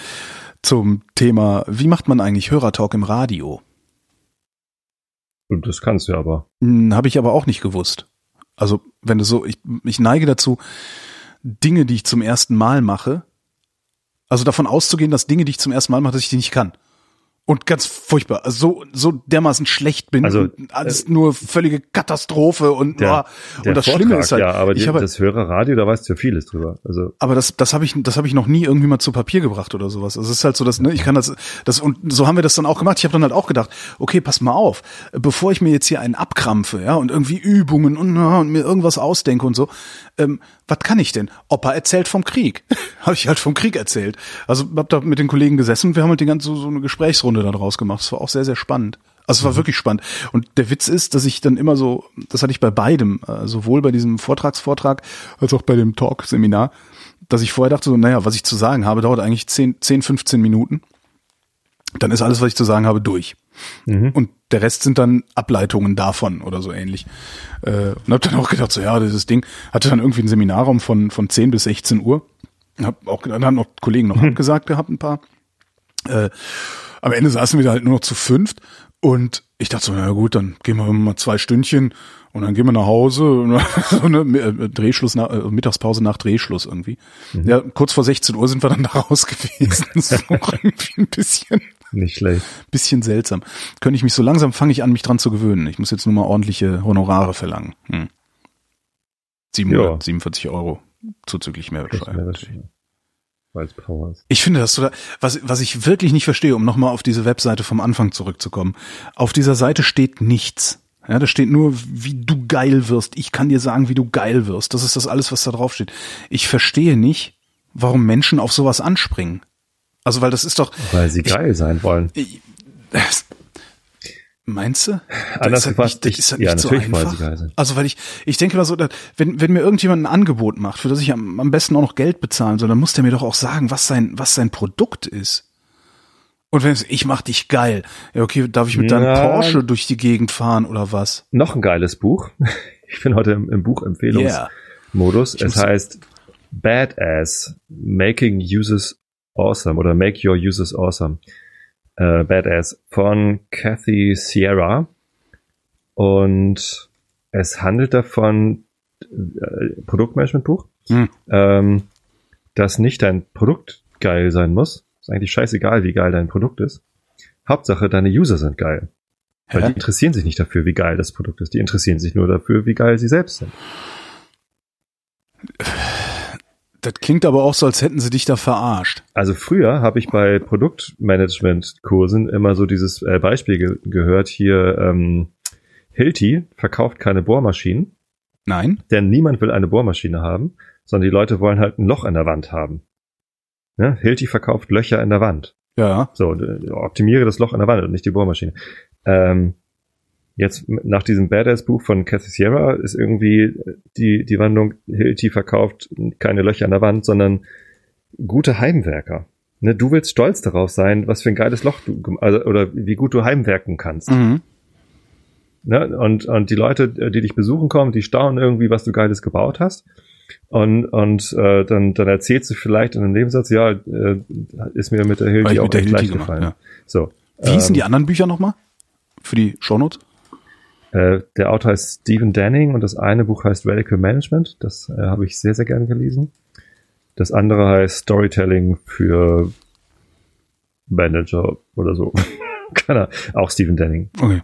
zum Thema, wie macht man eigentlich Hörertalk im Radio? Das kannst du aber. Hm, Habe ich aber auch nicht gewusst. Also, wenn du so, ich, ich neige dazu, Dinge, die ich zum ersten Mal mache, also davon auszugehen, dass Dinge, die ich zum ersten Mal mache, dass ich die nicht kann. Und ganz furchtbar, also so, so dermaßen schlecht bin. Also, alles nur völlige Katastrophe und, Der, oh, der und das Vortrag, Schlimme ist halt, ja, aber ich die, habe, das Hörerradio, da weißt du ja vieles drüber. Also aber das, das habe ich, das habe ich noch nie irgendwie mal zu Papier gebracht oder sowas. Also es ist halt so, dass ne, ich kann das, das und so haben wir das dann auch gemacht. Ich habe dann halt auch gedacht, okay, pass mal auf, bevor ich mir jetzt hier einen abkrampfe, ja und irgendwie Übungen und, und mir irgendwas ausdenke und so, ähm, was kann ich denn? Opa erzählt vom Krieg, habe ich halt vom Krieg erzählt. Also hab da mit den Kollegen gesessen und wir haben halt die ganze so, so eine Gesprächsrunde da draus gemacht. Das war auch sehr sehr spannend. Also es war wirklich spannend. Und der Witz ist, dass ich dann immer so, das hatte ich bei beidem, äh, sowohl bei diesem Vortragsvortrag als auch bei dem Talk-Seminar, dass ich vorher dachte, so, naja, was ich zu sagen habe, dauert eigentlich 10, 10 15 Minuten. Dann ist alles, was ich zu sagen habe, durch. Und der Rest sind dann Ableitungen davon oder so ähnlich. Äh, und hab dann auch gedacht, so ja, dieses Ding hatte dann irgendwie einen Seminarraum von, von 10 bis 16 Uhr. Hab auch, dann haben noch Kollegen noch abgesagt gehabt, ein paar. Äh, am Ende saßen wir da halt nur noch zu fünft und ich dachte so, na gut, dann gehen wir mal zwei Stündchen und dann gehen wir nach Hause. So eine äh, Drehschluss, nach, äh, Mittagspause nach Drehschluss irgendwie. Ja, kurz vor 16 Uhr sind wir dann da raus gewesen. Das war auch irgendwie ein bisschen, nicht schlecht. bisschen seltsam. Könnte ich mich so langsam fange ich an, mich dran zu gewöhnen. Ich muss jetzt nur mal ordentliche Honorare verlangen. Hm. 747 Euro zuzüglich Mehrwertsteuer. Ich finde das so, was, was ich wirklich nicht verstehe, um nochmal auf diese Webseite vom Anfang zurückzukommen. Auf dieser Seite steht nichts. Ja, da steht nur, wie du geil wirst. Ich kann dir sagen, wie du geil wirst. Das ist das alles, was da drauf steht. Ich verstehe nicht, warum Menschen auf sowas anspringen. Also, weil das ist doch, Weil sie geil sein wollen. das, meinst du? Anders ist das das ich- ist das ja, nicht so einfach? sie geil sein. Also, weil ich, ich denke mal so, wenn, wenn mir irgendjemand ein Angebot macht, für das ich am, am besten auch noch Geld bezahlen soll, dann muss der mir doch auch sagen, was sein, was sein Produkt ist. Und wenn es, ich mach dich geil. Ja, okay, darf ich mit deinem Ja. Porsche durch die Gegend fahren oder was? Noch ein geiles Buch. Ich bin heute im, im Buchempfehlungsmodus. Ich Es heißt Badass, Making Users Awesome oder Make Your Users Awesome. Äh, Badass von Kathy Sierra. Und es handelt davon, äh, Produktmanagementbuch, Hm. ähm, dass nicht dein Produkt geil sein muss, Ist eigentlich scheißegal, wie geil dein Produkt ist. Hauptsache, deine User sind geil. Weil Hä? die interessieren sich nicht dafür, wie geil das Produkt ist. Die interessieren sich nur dafür, wie geil sie selbst sind. Das klingt aber auch so, als hätten sie dich da verarscht. Also früher habe ich bei Produktmanagement-Kursen immer so dieses äh, Beispiel ge gehört, hier ähm, Hilti verkauft keine Bohrmaschinen, Nein? denn niemand will eine Bohrmaschine haben, sondern die Leute wollen halt ein Loch in der Wand haben. Ne? Hilti verkauft Löcher in der Wand. Ja. So, optimiere das Loch in der Wand und nicht die Bohrmaschine. Ähm, jetzt nach diesem Badass-Buch von Cathy Sierra ist irgendwie die, die Wandlung, Hilti verkauft keine Löcher in der Wand, sondern gute Heimwerker. Ne, du willst stolz darauf sein, was für ein geiles Loch du, also, oder wie gut du heimwerken kannst. Mhm. Ne? Und, und die Leute, die dich besuchen kommen, die staunen irgendwie, was du Geiles gebaut hast. Und, und äh, dann, dann erzählst du vielleicht in einem Nebensatz, ja, äh, ist mir mit der Hilti auch echt leicht gemacht, gefallen. ja. So. Wie hießen ähm, die anderen Bücher nochmal? Für die Shownotes? Äh, der Autor heißt Stephen Danning und das eine Buch heißt Radical Management. Das äh, habe ich sehr, sehr gern gelesen. Das andere heißt Storytelling für Manager oder so. Keine Ahnung. Auch Stephen Danning. Okay.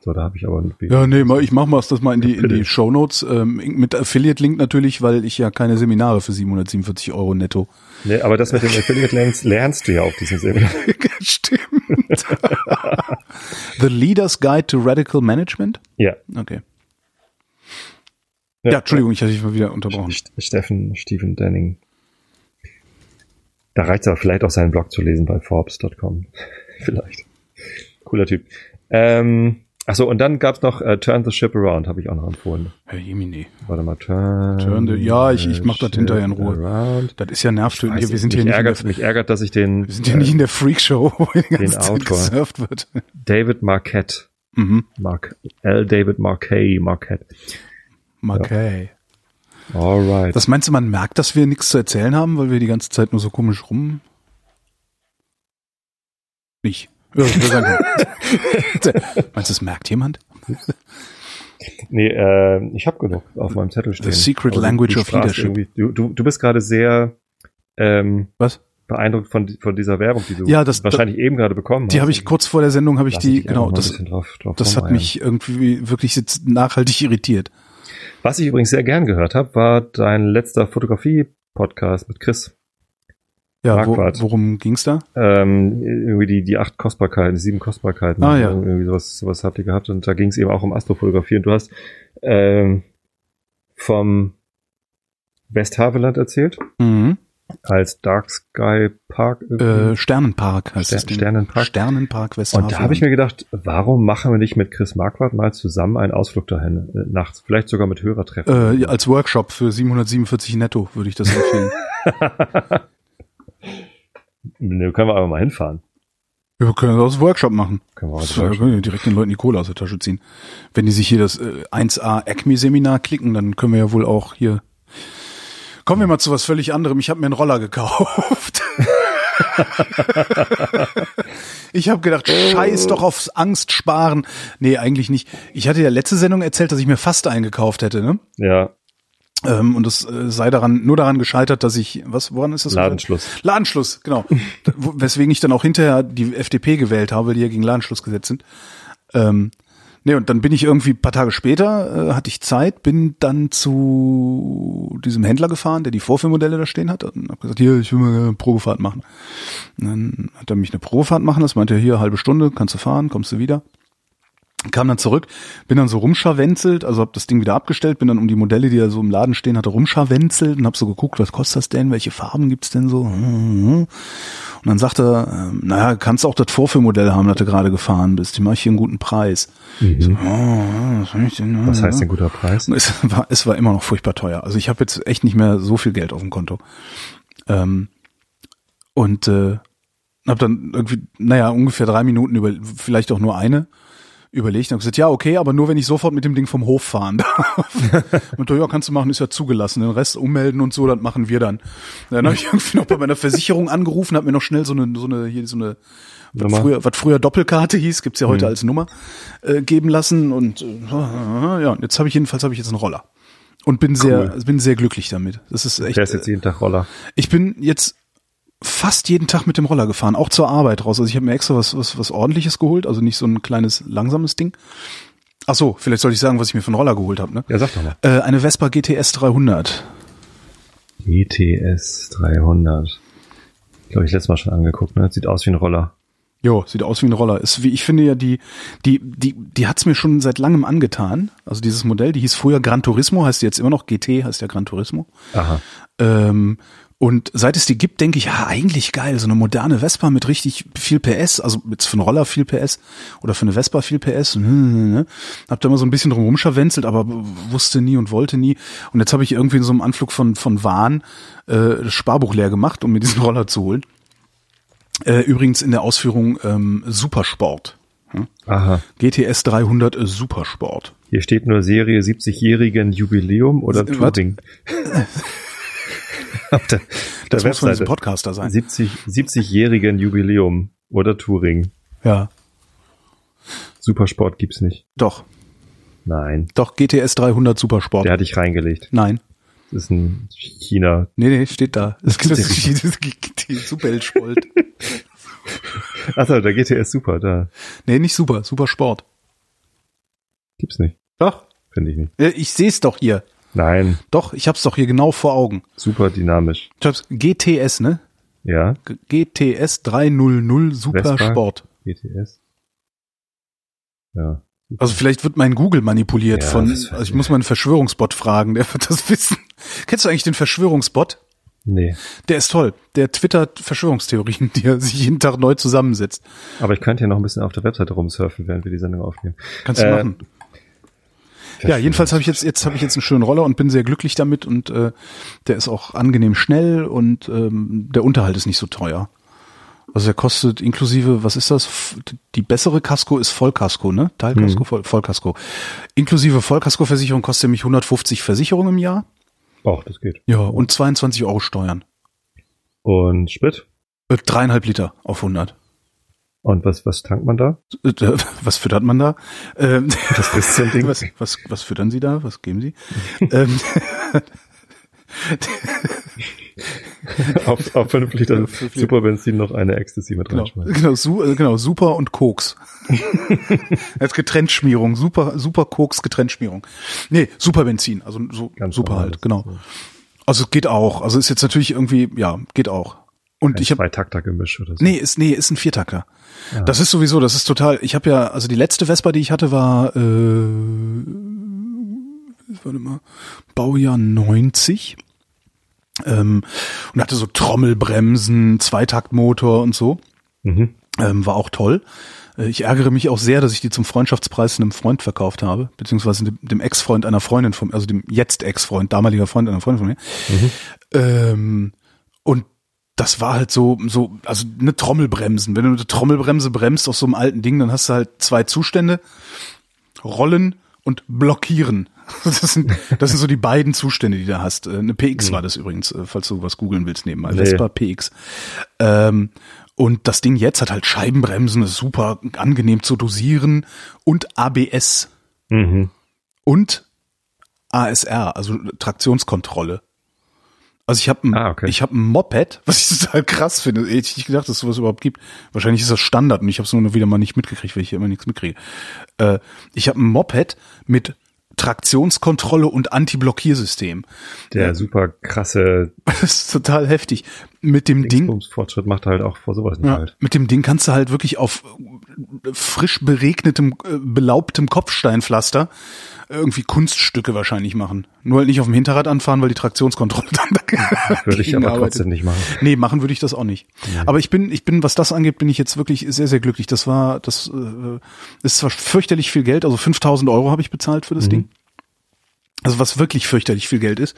So, da habe ich aber ein Ja, nee, ich mach mal das mal in die, in die. Shownotes, ähm, mit Affiliate-Link natürlich, weil ich ja keine Seminare für 747 Euro netto. Nee, aber das mit den Affiliate Links lernst du ja auf diesem Seminar. Stimmt. The Leader's Guide to Radical Management? Ja. Okay. Ja, Entschuldigung, ich hatte dich mal wieder unterbrochen. St- Steffen, Stephen Danning. Da reicht es aber vielleicht auch seinen Blog zu lesen bei Forbes.com. vielleicht. Cooler Typ. Ähm, achso, und dann gab's noch äh, Turn the Ship Around, habe ich auch noch empfohlen. Herr Jemini. Warte mal, Turn, Turn the- ja, ich- ich mach das hinterher in Ruhe. Around. Das ist ja nervtötend hier. Wir sind mich, hier nicht in ärgert, der, mich ärgert, dass ich den, wir sind hier nicht in der Freakshow, wo die ganze den Zeit Autor. gesurft wird. David Marquette. Mhm. Mark, L. David Marquet, Marquette. Okay. Alright. Das meinst du, man merkt, dass wir nichts zu erzählen haben, weil wir die ganze Zeit nur so komisch rum? Nicht. Meinst du, das merkt jemand? Nee, äh, ich habe genug auf meinem Zettel stehen. secret Aber du- language of leadership. Du, du, du bist gerade sehr ähm, Was? beeindruckt von, von dieser Werbung, die du Ja, das- wahrscheinlich eben gerade bekommen Die hast. habe ich kurz vor der Sendung habe ich die genau das drauf, drauf das hat mich irgendwie wirklich nachhaltig irritiert. Was ich übrigens sehr gern gehört habe, war dein letzter Fotografie-Podcast mit Chris. Ja, wo, worum ging's da? Ähm, irgendwie die, die acht Kostbarkeiten, die sieben Kostbarkeiten. Ah, ja. Irgendwie sowas, sowas habt ihr gehabt. Und da ging es eben auch um Astrofotografie. Und du hast ähm, vom Westhaveland erzählt, Mhm. als Dark Sky Park. irgendwie. Äh, Sternenpark heißt Ster- das Ding. Sternenpark. Sternenpark Westhafen. Und da habe ich mir gedacht, warum machen wir nicht mit Chris Marquardt mal zusammen einen Ausflug dahin äh, nachts? Vielleicht sogar mit Hörertreffen. äh, als Workshop für 747 netto würde ich das empfehlen. Nö, können wir aber mal hinfahren. Wir können das Workshop machen. Können wir Das drüber können wir direkt den Leuten die Kohle aus der Tasche ziehen. Wenn die sich hier das äh, 1A Acme Seminar klicken, dann können wir ja wohl auch hier. Kommen wir mal zu was völlig anderem. Ich habe mir einen Roller gekauft. ich habe gedacht, scheiß doch aufs Angst sparen. Nee, eigentlich nicht. Ich hatte ja letzte Sendung erzählt, dass ich mir fast eingekauft hätte, ne? Ja, Ähm, und das äh, sei daran nur daran gescheitert, dass ich was woran ist das? Ladenschluss. Ladenschluss, genau. Weswegen ich dann auch hinterher die FDP gewählt habe, die ja gegen Ladenschluss gesetzt sind. Ähm, nee, und dann bin ich irgendwie ein paar Tage später, äh, hatte ich Zeit, bin dann zu diesem Händler gefahren, der die Vorführmodelle da stehen hat und hab gesagt, hier, ich will mal eine Probefahrt machen. Und dann hat er mich eine Probefahrt machen lassen, meinte er, hier, halbe Stunde, kannst du fahren, kommst du wieder. Kam dann zurück, bin dann so rumscharwenzelt, also hab das Ding wieder abgestellt, bin dann um die Modelle, die da so im Laden stehen hatte, rumscharwenzelt und hab so geguckt, was kostet das denn, welche Farben gibt's denn so? Und dann sagte er, ähm, naja, kannst auch das Vorführmodell haben, das du gerade gefahren bist, die mache ich hier einen guten Preis. Ich so, oh, was, denn? was heißt denn guter Preis? Es war, es war immer noch furchtbar teuer. Also ich habe jetzt echt nicht mehr so viel Geld auf dem Konto. Ähm, und äh, habe dann irgendwie, naja, ungefähr drei Minuten über, vielleicht auch nur eine, überlegt und hab gesagt, ja, okay, aber nur wenn ich sofort mit dem Ding vom Hof fahren darf. und ja, kannst du machen, ist ja zugelassen. Den Rest ummelden und so, das machen wir dann. Dann habe ich irgendwie noch bei meinerVersicherung angerufen, habe mir noch schnell so eine, so eine, hier so eine was früher, was früher Doppelkarte hieß, gibt's ja heute als Nummer, äh, geben lassen. Und äh, ja, jetzt habe ich jedenfalls habe ich jetzt einen Roller. Und bin sehr, bin sehr glücklich damit. Das ist echt. fährst jetzt äh, jeden Tag Roller. ich bin jetzt fast jeden Tag mit dem Roller gefahren, auch zur Arbeit raus. Also ich habe mir extra was, was, was ordentliches geholt, also nicht so ein kleines, langsames Ding. Ach so, vielleicht soll ich sagen, was ich mir für einen Roller geholt habe. Ne? Ja, sag doch mal. Äh, eine Vespa GTS 300. GTS 300. Glaube ich, letztes Mal schon angeguckt. Ne? Sieht aus wie ein Roller. Jo, sieht aus wie ein Roller. Ist wie ich finde ja die die die die hat's mir schon seit langem angetan. Also dieses Modell, die hieß früher Gran Turismo, heißt jetzt immer noch GT, heißt ja Gran Turismo. Aha. Ähm, und seit es die gibt, denke ich, ja, eigentlich geil, so eine moderne Vespa mit richtig viel PS, also jetzt für einen Roller viel PS oder für eine Vespa viel PS. Ne? Hab da immer so ein bisschen drum rumscharwenzelt, aber wusste nie und wollte nie. Und jetzt habe ich irgendwie in so einem Anflug von, von Wahn äh, das Sparbuch leer gemacht, um mir diesen Roller zu holen. Äh, übrigens in der Ausführung ähm, Supersport. Aha. GTS 300 äh, Supersport. Hier steht nur Serie 70-jährigen Jubiläum oder Was? Touring. Auf der, Das der muss von diesem Webseite. Podcaster sein. 70, 70-jährigen Jubiläum oder Touring. Ja, Supersport gibt's nicht. doch. Nein. Doch, GTS 300 Supersport. Der hatte ich reingelegt. Nein. Das ist ein China. Nee, nee, steht da. Das, das, die Superheldspolt. Achso, der GTS Super, da. nee, nicht super, Supersport. Gibt's nicht. Doch. Finde ich nicht. Äh, Ich sehe es doch hier. Nein. Doch, ich hab's doch hier genau vor Augen. Super dynamisch. Ich hab's GTS, ne? Ja. G GTS 300 Supersport. GTS. Ja. Also vielleicht wird mein Google manipuliert Ja, von, also ich muss mal einen Verschwörungsbot fragen, der wird das wissen. Kennst du eigentlich den Verschwörungsbot? Nee. Der ist toll. Der twittert Verschwörungstheorien, die er sich jeden Tag neu zusammensetzt. Aber ich könnte hier noch ein bisschen auf der Webseite rumsurfen, während wir die Sendung aufnehmen. Kannst du Äh, machen. Ja, jedenfalls habe ich jetzt jetzt habe ich jetzt einen schönen Roller und bin sehr glücklich damit und äh, der ist auch angenehm schnell und ähm, der Unterhalt ist nicht so teuer. Also der kostet inklusive, was ist das? Die bessere Kasko ist Vollkasko, ne? Teilkasko, Voll, Vollkasko. Inklusive Vollkasko-Versicherung kostet mich 150 Versicherung im Jahr. Och, das geht. Ja, und 22 Euro Steuern. Und Sprit? Äh, Dreieinhalb Liter auf 100. Und was, was tankt man da? Was füttert man da? Ähm, Das Christian-Ding? was, was, was füttern Sie da? Was geben Sie? ähm, auf, auf 5 Liter. Superbenzin noch eine Ecstasy mit Genau, reinschmeißen. genau, su äh, genau, Super und Koks. Als Getrenntschmierung, Super, Super Koks Getrenntschmierung. Nee, Super Benzin, also so Ganz super halt, genau. so. Also es geht auch, also ist jetzt natürlich irgendwie, ja, geht auch. Und ich habe Zwei-Takter-Gemisch oder so. Nee, ist nee, ist ein Viertakter. Das ist sowieso, das ist total. Ich habe ja, also die letzte Vespa, die ich hatte, war äh, warte mal, Baujahr 90. Ähm, und hatte so Trommelbremsen, Zweitaktmotor und so. Mhm. Ähm, war auch toll. Äh, Ich ärgere mich auch sehr, dass ich die zum Freundschaftspreis einem Freund verkauft habe, beziehungsweise dem, dem Ex-Freund einer Freundin von, also dem jetzt Ex-Freund, damaliger Freund einer Freundin von mir. Ähm, und das war halt so, so, also eine Trommelbremsen. Wenn du eine Trommelbremse bremst auf so einem alten Ding, dann hast du halt zwei Zustände. Rollen und blockieren. Das sind, das sind so die beiden Zustände, die du hast. Äh, Eine PX war das übrigens, äh, falls du was googeln willst nebenbei. Nee. Vespa PX. Ähm, und das Ding jetzt hat halt Scheibenbremsen, ist super angenehm zu dosieren und ABS Mhm. und ASR, also Traktionskontrolle. Also ich habe ein, Ah, okay. ich habe ein Moped, was ich total krass finde. Ich hätte nicht gedacht, dass es sowas überhaupt gibt. Wahrscheinlich ist das Standard und ich habe es nur wieder mal nicht mitgekriegt, weil ich hier immer nichts mitkriege. Äh, ich habe ein Moped mit Traktionskontrolle und Anti-Blockiersystem. Der super krasse Das ist total heftig. Mit dem Ding, Dingsbums-Fortschritt macht halt auch vor sowas nicht ja, halt. mit dem Ding kannst du halt wirklich auf frisch beregnetem, äh, belaubtem Kopfsteinpflaster irgendwie Kunststücke wahrscheinlich machen. Nur halt nicht auf dem Hinterrad anfahren, weil die Traktionskontrolle dann Würde ich aber trotzdem nicht machen. Nee, machen würde ich das auch nicht. Aber ich bin, ich bin, was das angeht, bin ich jetzt wirklich sehr, sehr glücklich. Das war, das äh, ist zwar fürchterlich viel Geld, also 5000 Euro habe ich bezahlt für das Mhm. Ding. Also was wirklich fürchterlich viel Geld ist.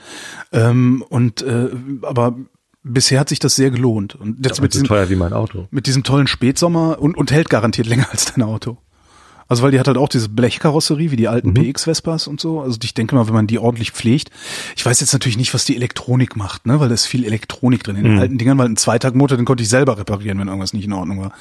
Ähm, und äh, aber bisher hat sich das sehr gelohnt. Und jetzt mit so diesem, teuer wie mein Auto. mit diesem tollen Spätsommer und, und hält garantiert länger als dein Auto. Also weil die hat halt auch diese Blechkarosserie wie die alten PX Vespas und so. Also ich denke mal, wenn man die ordentlich pflegt. Ich weiß jetzt natürlich nicht, was die Elektronik macht, ne, weil da ist viel Elektronik drin. In den alten Dingern, weil ein Zweitaktmotor, den konnte ich selber reparieren, wenn irgendwas nicht in Ordnung war.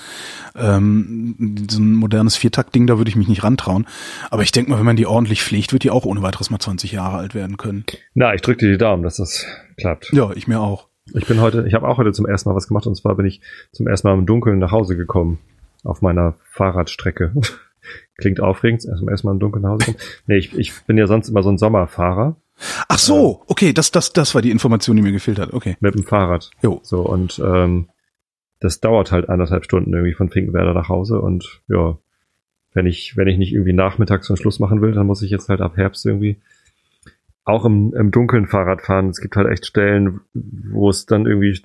Ähm, so ein modernes Viertakt-Ding, da würde ich mich nicht rantrauen. Aber ich denke mal, wenn man die ordentlich pflegt, wird die auch ohne weiteres mal 20 Jahre alt werden können. Na, ich drücke dir die Daumen, dass das klappt. Ja, ich mir auch. Ich bin heute, ich habe auch heute zum ersten Mal was gemacht und zwar bin ich zum ersten Mal im Dunkeln nach Hause gekommen. Auf meiner Fahrradstrecke. Klingt aufregend, erst zum ersten Mal im Dunkeln nach Hause kommen. Nee, ich, ich bin ja sonst immer so ein Sommerfahrer. Ach so, okay, das, das, das war die Information, die mir gefehlt hat. Okay. Mit dem Fahrrad. Jo. So, und ähm, das dauert halt anderthalb Stunden irgendwie von Finkenwerder nach Hause und ja, wenn ich, wenn ich nicht irgendwie nachmittags so einen Schluss machen will, dann muss ich jetzt halt ab Herbst irgendwie auch im, im Dunkeln Fahrrad fahren. Es gibt halt echt Stellen, wo es dann irgendwie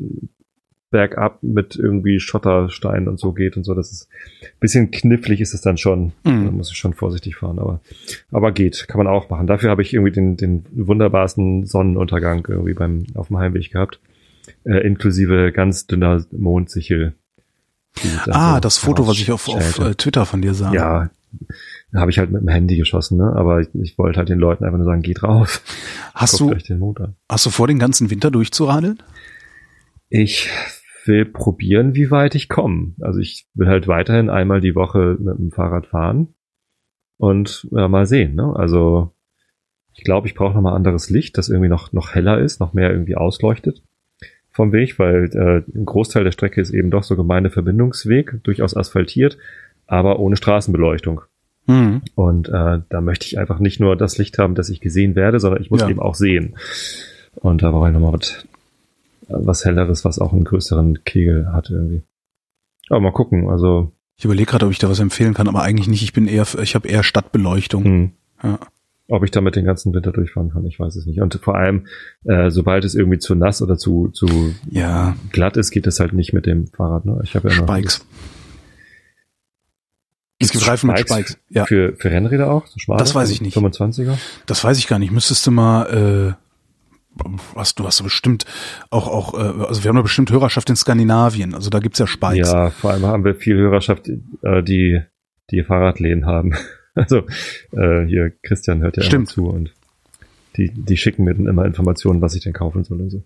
bergab mit irgendwie Schotterstein und so geht und so. Das ist ein bisschen knifflig ist es dann schon. Mhm. Da muss ich schon vorsichtig fahren, aber, aber geht, kann man auch machen. Dafür habe ich irgendwie den, den wunderbarsten Sonnenuntergang irgendwie beim, auf dem Heimweg gehabt. Äh, inklusive ganz dünner Mondsichel. Ah, das Foto, was ich auf, auf äh, Twitter von dir sah. Ja, habe ich halt mit dem Handy geschossen, ne? Aber ich, ich wollte halt den Leuten einfach nur sagen, geht raus. Hast du, hast du vor, den ganzen Winter durchzuradeln? Ich will probieren, wie weit ich komme. Also ich will halt weiterhin einmal die Woche mit dem Fahrrad fahren und ja, mal sehen. Ne? Also ich glaube, ich brauche nochmal anderes Licht, das irgendwie noch, noch heller ist, noch mehr irgendwie ausleuchtet vom Weg, weil äh, ein Großteil der Strecke ist eben doch so Gemeindeverbindungsweg, durchaus asphaltiert, aber ohne Straßenbeleuchtung. Mhm. Und äh, da möchte ich einfach nicht nur das Licht haben, dass ich gesehen werde, sondern ich muss Ja. eben auch sehen. Und da brauche ich nochmal was, was Helleres, was auch einen größeren Kegel hat irgendwie. Aber mal gucken, also Ich überlege gerade, ob ich da was empfehlen kann, aber eigentlich nicht. Ich bin eher, ich habe eher Stadtbeleuchtung. hm, Ja. ob ich damit den ganzen Winter durchfahren kann, ich weiß es nicht. Und vor allem, äh, sobald es irgendwie zu nass oder zu, zu Ja, glatt ist, geht es halt nicht mit dem Fahrrad. Ne? Ich habe ja immer Spikes. Es gibt Reifen mit Spikes. Ja, Für, für Rennräder auch? So schmale? Das weiß ich nicht. 25er? das weiß ich gar nicht. Müsstest du mal, äh, was du hast du bestimmt auch auch, äh, also wir haben ja bestimmt Hörerschaft in Skandinavien. Also da gibt's ja Spikes. Ja, vor allem haben wir viel Hörerschaft, äh, die, die Fahrradläden haben. Also äh, hier Christian hört ja Stimmt. zu und die, die schicken mir dann immer Informationen, was ich denn kaufen soll und so.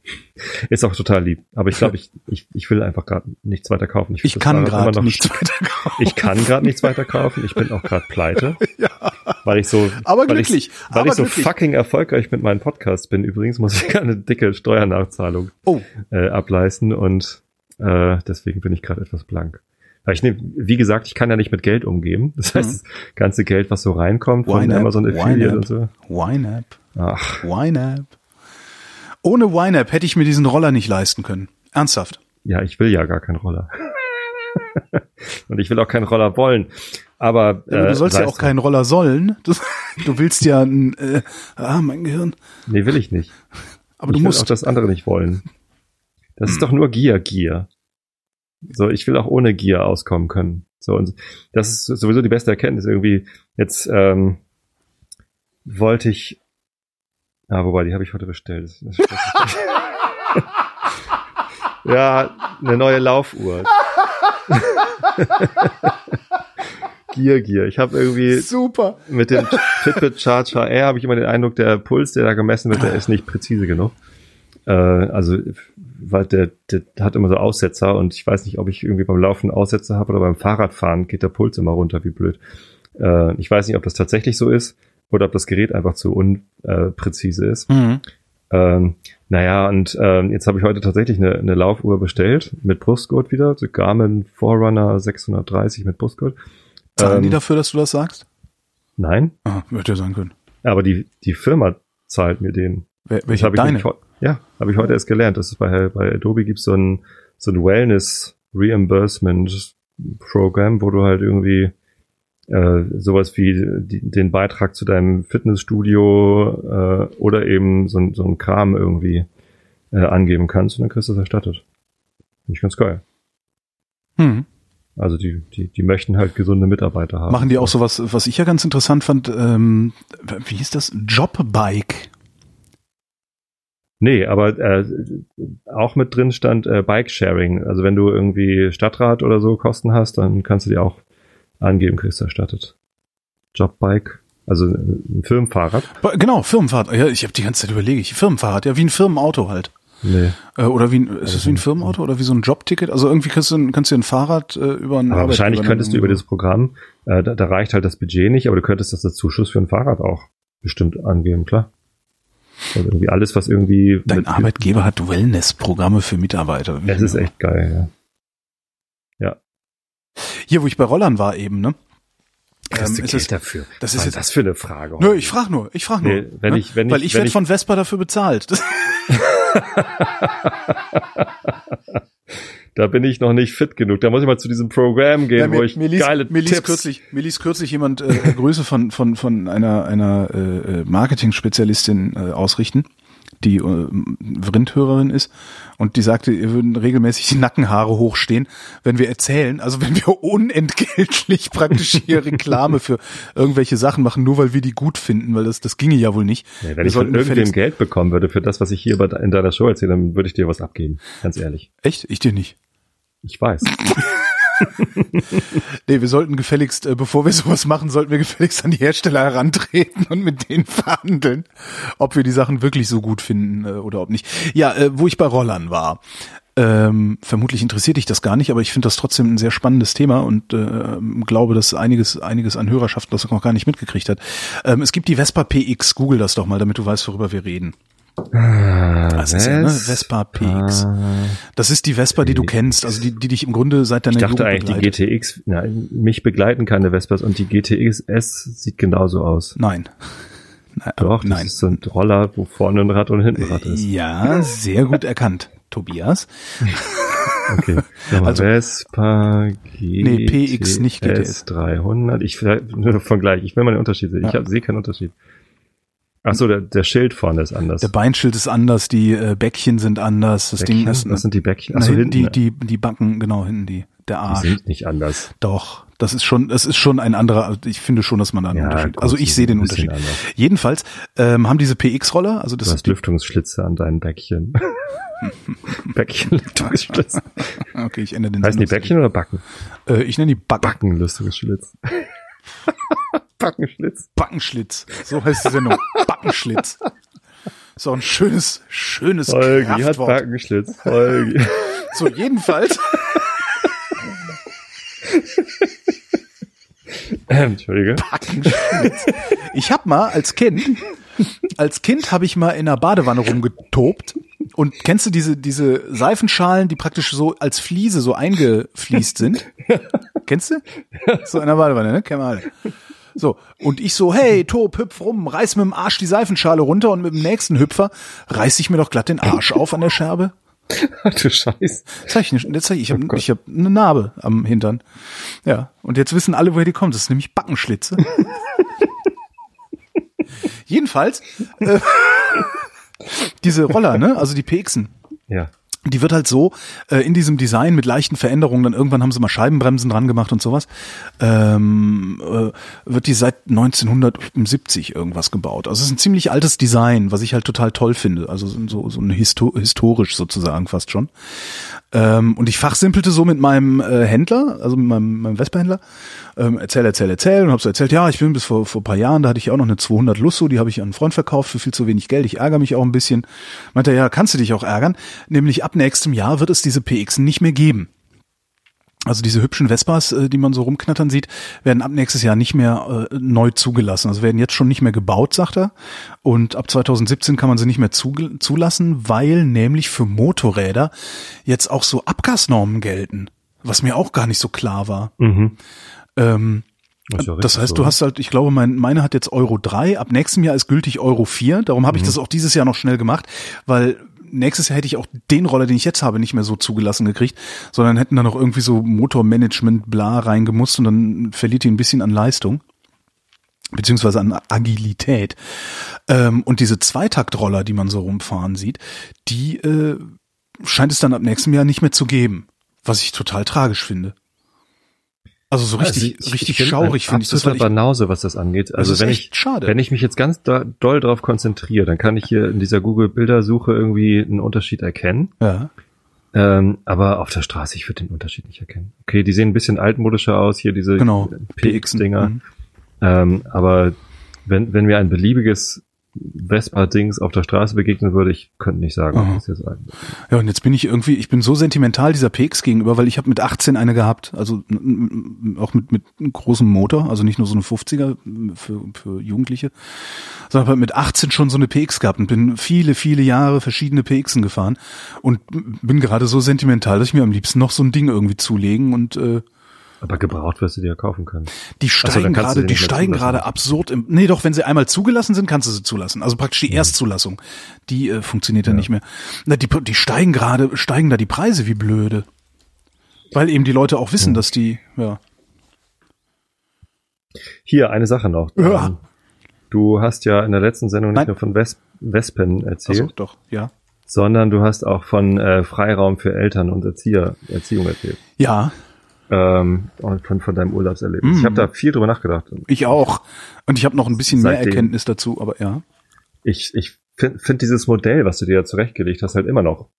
Ist auch total lieb. Aber ich glaube, ich, ich, ich will einfach gerade nichts weiter kaufen. Ich das kann gerade nichts weiter kaufen. Ich kann gerade nichts weiter kaufen. Ich bin auch gerade pleite. Weil ich so, Aber weil glücklich, Ich, weil aber ich so glücklich. fucking erfolgreich mit meinem Podcast bin. Übrigens muss ich eine dicke Steuernachzahlung Oh, äh, ableisten und äh, deswegen bin ich gerade etwas blank. Weil ich nehme, wie gesagt, ich kann ja nicht mit Geld umgehen. Das heißt, das ganze Geld, was so reinkommt von YNAB, Amazon Affiliate und so. YNAB, Ach, YNAB. Ohne YNAB hätte ich mir diesen Roller nicht leisten können. Ernsthaft. ja, ich will ja gar keinen Roller. und ich will auch keinen Roller wollen. Aber, Ja, aber äh, du sollst ja auch keinen Roller sollen. Du, du willst ja ein, äh, ah, mein Gehirn. Nee, will ich nicht. Aber ich du musst. auch das andere nicht wollen. Das ist doch nur Gier, Gier. So, ich will auch ohne Gier auskommen können. So, und das ist sowieso die beste Erkenntnis irgendwie. Jetzt ähm, wollte ich. Ah, wobei, die habe ich heute bestellt. Das, das ja, eine neue Laufuhr. Gier, Gier. Ich habe irgendwie Super. mit dem Fitbit Charge HR habe ich immer den Eindruck, der Puls, der da gemessen wird, der ist nicht präzise genug. Äh, also, weil der, der hat immer so Aussetzer und ich weiß nicht, ob ich irgendwie beim Laufen Aussetzer habe oder beim Fahrradfahren geht der Puls immer runter, wie blöd. Äh, ich weiß nicht, ob das tatsächlich so ist oder ob das Gerät einfach zu unpräzise ist. Mhm. Ähm, naja, und ähm, jetzt habe ich heute tatsächlich eine, eine Laufuhr bestellt mit Brustgurt wieder, so Garmin Forerunner 630 mit Brustgurt. Zahlen die Ähm, dafür, dass du das sagst? Nein, Ah, hätte ja sein können. aber die, die Firma zahlt mir den. Das welche hab ich deine? heu- ja, habe ich heute erst gelernt. Das ist bei, bei Adobe gibt's so ein, so ein Wellness Reimbursement Programm, wo du halt irgendwie äh, sowas wie die, den Beitrag zu deinem Fitnessstudio äh, oder eben so, ein- so ein Kram irgendwie äh, angeben kannst und dann kriegst du das erstattet. Finde ich ganz geil. Hm. Also die, die, die möchten halt gesunde Mitarbeiter haben. Machen die auch sowas, was ich ja ganz interessant fand, ähm, wie hieß das? Jobbike. Nee, aber äh, auch mit drin stand äh, Bike-Sharing. Also wenn du irgendwie Stadtrat oder so Kosten hast, dann kannst du die auch angeben, kriegst du erstattet. Jobbike, also ein Firmenfahrrad. Genau, Firmenfahrrad. Ja, ich habe die ganze Zeit überlege ich. Firmenfahrrad, ja, wie ein Firmenauto halt. Nee. Äh, oder wie ein, ist es wie ein Firmenauto oder wie so ein Jobticket? Also irgendwie kannst du, ein- kannst du ein Fahrrad äh, über ein Aber wahrscheinlich könntest du über dieses Programm, äh, da, da reicht halt das Budget nicht, aber du könntest das als Zuschuss für ein Fahrrad auch bestimmt angeben, klar. Also irgendwie alles, was irgendwie. Dein Arbeitgeber hat Wellness-Programme für Mitarbeiter. Es ist echt geil, Hier, wo ich bei Rollern war eben, ne? ja. Ähm, ist es, dafür. das Was ist jetzt- das für eine Frage? nö, ich frag nur, ich frag nur. Nee, wenn ne? ich- wenn Weil ich- ich werde von Vespa dafür bezahlt. Da bin ich noch nicht fit genug. Da muss ich mal zu diesem Programm gehen, Ja, wo ich mir ließ, geile mir ließ Tipps. kürzlich, mir ließ kürzlich jemand äh, Grüße von von von einer einer äh, Marketing-Spezialistin äh, ausrichten, die äh, Rindhörerin ist und die sagte, ihr würden regelmäßig die Nackenhaare hochstehen, wenn wir erzählen, also wenn wir unentgeltlich praktisch hier Reklame für irgendwelche Sachen machen, nur weil wir die gut finden, weil das das ginge ja wohl nicht. Ja, Wir wenn ich von irgendwem Geld bekommen würde für das, was ich hier bei- in deiner Show erzähle, dann würde ich dir was abgeben. Ganz ehrlich. Echt? Ich dir nicht. Ich weiß. Nee, wir sollten gefälligst, äh, bevor wir sowas machen, sollten wir gefälligst an die Hersteller herantreten und mit denen verhandeln, ob wir die Sachen wirklich so gut finden äh, oder ob nicht. Ja, äh, wo ich bei Rollern war. Ähm, vermutlich interessiert dich das gar nicht, aber ich finde das trotzdem ein sehr spannendes Thema und äh, glaube, dass einiges, einiges an Hörerschaft das noch gar nicht mitgekriegt hat. Ähm, es gibt die Vespa PX, google das doch mal, damit du weißt, worüber wir reden. Das ist ja, ne? Vespa PX. Das ist die Vespa, die du kennst, also die, die dich im Grunde seit deiner Ich dachte Jugend eigentlich, die begleitet. GTX, nein, mich begleiten keine Vespas und die GTX S sieht genauso aus. Nein. Nein, Doch, das nein. ist so ein Roller, wo vorne ein Rad und hinten ein Rad ist. Ja, sehr gut erkannt, Tobias. Okay. Also- Vespa Nee, PX, nicht GTS. 300. Ich nur von gleich. Ich will mal den Unterschied sehen. Ich Ja. hab- sehe keinen Unterschied. Ach so, der, der Schild vorne ist anders. Der Beinschild ist anders, die äh, Bäckchen sind anders, das Ding Bäckchen? ist Was sind die Bäckchen? na, Ach so, hinten die, die, die Backen, genau, hinten die, der die Arsch. sind nicht anders. Doch, das ist schon, das ist schon ein anderer, ich finde schon, dass man da einen Ja, Unterschied, gut, also die ich sehe den Unterschied. anders. Jedenfalls ähm, haben diese PX-Roller, also Du das hast Lüftungsschlitze an deinen Bäckchen. Bäckchen, Lüftungsschlitze. okay, ich ändere den Heißen die. Bäckchen oder Backen? Äh, ich nenne die Backen. Backen, Lüftungsschlitz. Backenschlitz. Backenschlitz. So heißt die Sendung. Backenschlitz. So ein schönes, schönes Holgi hat. Backenschlitz. Holgi. So, jedenfalls. Ähm, Entschuldige. Ich habe mal als Kind, als Kind habe ich mal in einer Badewanne rumgetobt. Und kennst du diese, diese Seifenschalen, die praktisch so als Fliese so eingefliest sind? Kennst du? So in der Badewanne, ne? Kennen wir alle. So, und ich so, hey, Tob, hüpf rum, reiß mit dem Arsch die Seifenschale runter und mit dem nächsten Hüpfer reiß ich mir doch glatt den Arsch auf an der Scherbe. Ach du Scheiß. Zeig ich, nicht- zeig ich, ich Oh habe ich hab eine Narbe am Hintern. Ja, und jetzt wissen alle, woher die kommt. Das ist nämlich Backenschlitze. Jedenfalls, äh, diese Roller, ne, also die PXen, Ja. Die wird halt so äh, in diesem Design mit leichten Veränderungen, dann irgendwann haben sie mal Scheibenbremsen dran gemacht und sowas, ähm, äh, wird die seit 1970 irgendwas gebaut. Also es ist ein ziemlich altes Design, was ich halt total toll finde. Also so, so ein Histo historisch sozusagen fast schon. Ähm, und ich fachsimpelte so mit meinem äh, Händler, also mit meinem, meinem Vespa-Händler, ähm, erzähl, erzähl, erzähl und hab so erzählt, ja, ich bin bis vor, vor paar Jahren, da hatte ich auch noch eine 200 Lusso, die habe ich an einen Freund verkauft für viel zu wenig Geld, ich ärgere mich auch ein bisschen. Meinte er, ja, kannst du dich auch ärgern, nämlich ab nächstem Jahr wird es diese PX nicht mehr geben. Also diese hübschen Vespas, äh, die man so rumknattern sieht, werden ab nächstes Jahr nicht mehr äh, neu zugelassen. Also werden jetzt schon nicht mehr gebaut, sagt er. Und ab 2017 kann man sie nicht mehr zulassen, weil nämlich für Motorräder jetzt auch so Abgasnormen gelten. Was mir auch gar nicht so klar war. Mhm. Ähm, Ist ja das heißt, so. du hast halt, ich glaube, mein, meine hat jetzt Euro 3, ab nächstem Jahr ist gültig Euro 4. Darum habe ich das auch dieses Jahr noch schnell gemacht, weil nächstes Jahr hätte ich auch den Roller, den ich jetzt habe, nicht mehr so zugelassen gekriegt, sondern hätten da noch irgendwie so Motormanagement bla reingemusst und dann verliert die ein bisschen an Leistung beziehungsweise an Agilität. Ähm, und diese Zweitaktroller, die man so rumfahren sieht, die äh, scheint es dann ab nächstem Jahr nicht mehr zu geben, was ich total tragisch finde. Also so richtig, Also ich- richtig ich schaurig finde ich das. absoluter Banause, was das angeht. Also ist wenn ich, schade. wenn ich mich jetzt ganz do, doll drauf konzentriere, dann kann ich hier in dieser Google-Bildersuche irgendwie einen Unterschied erkennen. ja. Ähm, aber auf der Straße, ich würde den Unterschied nicht erkennen. Okay, die sehen ein bisschen altmodischer aus, hier diese Genau, PX-Dinger. Mhm. Ähm, aber wenn, wenn mir ein beliebiges Vespa-Dings auf der Straße begegnen würde, ich könnte nicht sagen, was das jetzt ein. Ja, und jetzt bin ich irgendwie, ich bin so sentimental dieser PX gegenüber, weil ich habe mit 18 eine gehabt, also auch mit mit einem großem Motor, also nicht nur so eine 50er für, für Jugendliche, sondern hab mit 18 schon so eine PX gehabt und bin viele, viele Jahre verschiedene PXen gefahren und bin gerade so sentimental, dass ich mir am liebsten noch so ein Ding irgendwie zulegen und äh, Aber gebraucht wirst du dir ja kaufen können. die so, dann steigen du gerade, die nicht steigen gerade absurd im, nee, doch, wenn sie einmal zugelassen sind, kannst du sie zulassen. Also praktisch die Erstzulassung, die äh, funktioniert ja. nicht mehr. Na, die, die steigen gerade, steigen da die Preise wie blöde. Weil eben die Leute auch wissen, dass die, ja. Hier, eine Sache noch. Ja. Ähm, Du hast ja in der letzten Sendung nicht Nein. nur von Wes Wespen erzählt, Also doch, ja. sondern du hast auch von äh, Freiraum für Eltern und Erzieher, Erziehung erzählt. Ja, Ähm, von, von deinem Urlaubserlebnis. Mhm. Ich habe da viel drüber nachgedacht. ich auch. Und ich habe noch ein bisschen mehr Seitdem. Erkenntnis dazu, aber ja. Ich, ich finde find dieses Modell, was du dir da zurechtgelegt hast, halt immer noch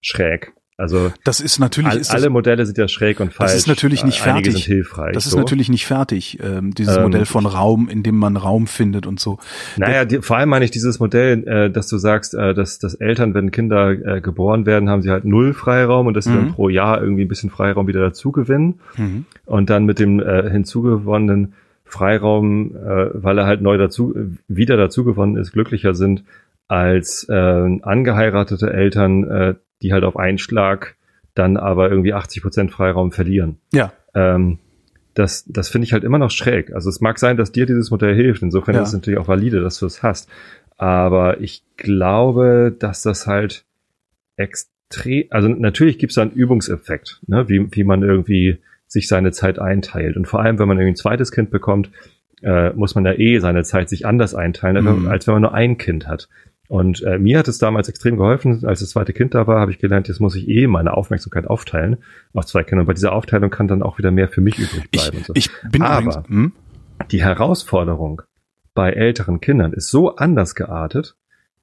schräg. Also Das ist natürlich, all, ist das, alle Modelle sind ja schräg und falsch. das ist natürlich nicht Einige fertig. sind hilfreich. das ist so. natürlich nicht fertig, ähm, dieses Ähm, Modell von Raum, in dem man Raum findet und so. Naja, die, vor allem meine ich dieses Modell, äh, dass du sagst, äh, dass, dass Eltern, wenn Kinder äh, geboren werden, haben sie halt null Freiraum und dass sie Mhm. dann pro Jahr irgendwie ein bisschen Freiraum wieder dazu gewinnen. Mhm. Und dann mit dem äh, hinzugewonnenen Freiraum, äh, weil er halt neu dazu, wieder dazugewonnen ist, glücklicher sind als äh, angeheiratete Eltern, äh, die halt auf einen Schlag dann aber irgendwie 80 Prozent Freiraum verlieren. Ja, Ähm, das, das finde ich halt immer noch schräg. Also es mag sein, dass dir dieses Modell hilft. Insofern Ja. ist es natürlich auch valide, dass du es hast. Aber ich glaube, dass das halt extrem, also natürlich gibt es da einen Übungseffekt, ne? wie, wie man irgendwie sich seine Zeit einteilt. Und vor allem, wenn man irgendwie ein zweites Kind bekommt, äh, muss man ja eh seine Zeit sich anders einteilen, Mhm. als wenn man nur ein Kind hat. Und äh, mir hat es damals extrem geholfen, als das zweite Kind da war, habe ich gelernt, jetzt muss ich eh meine Aufmerksamkeit aufteilen auf zwei Kinder. Und bei dieser Aufteilung kann dann auch wieder mehr für mich übrig ich, bleiben. und so. ich bin Aber- übrigens, hm? Die Herausforderung bei älteren Kindern ist so anders geartet,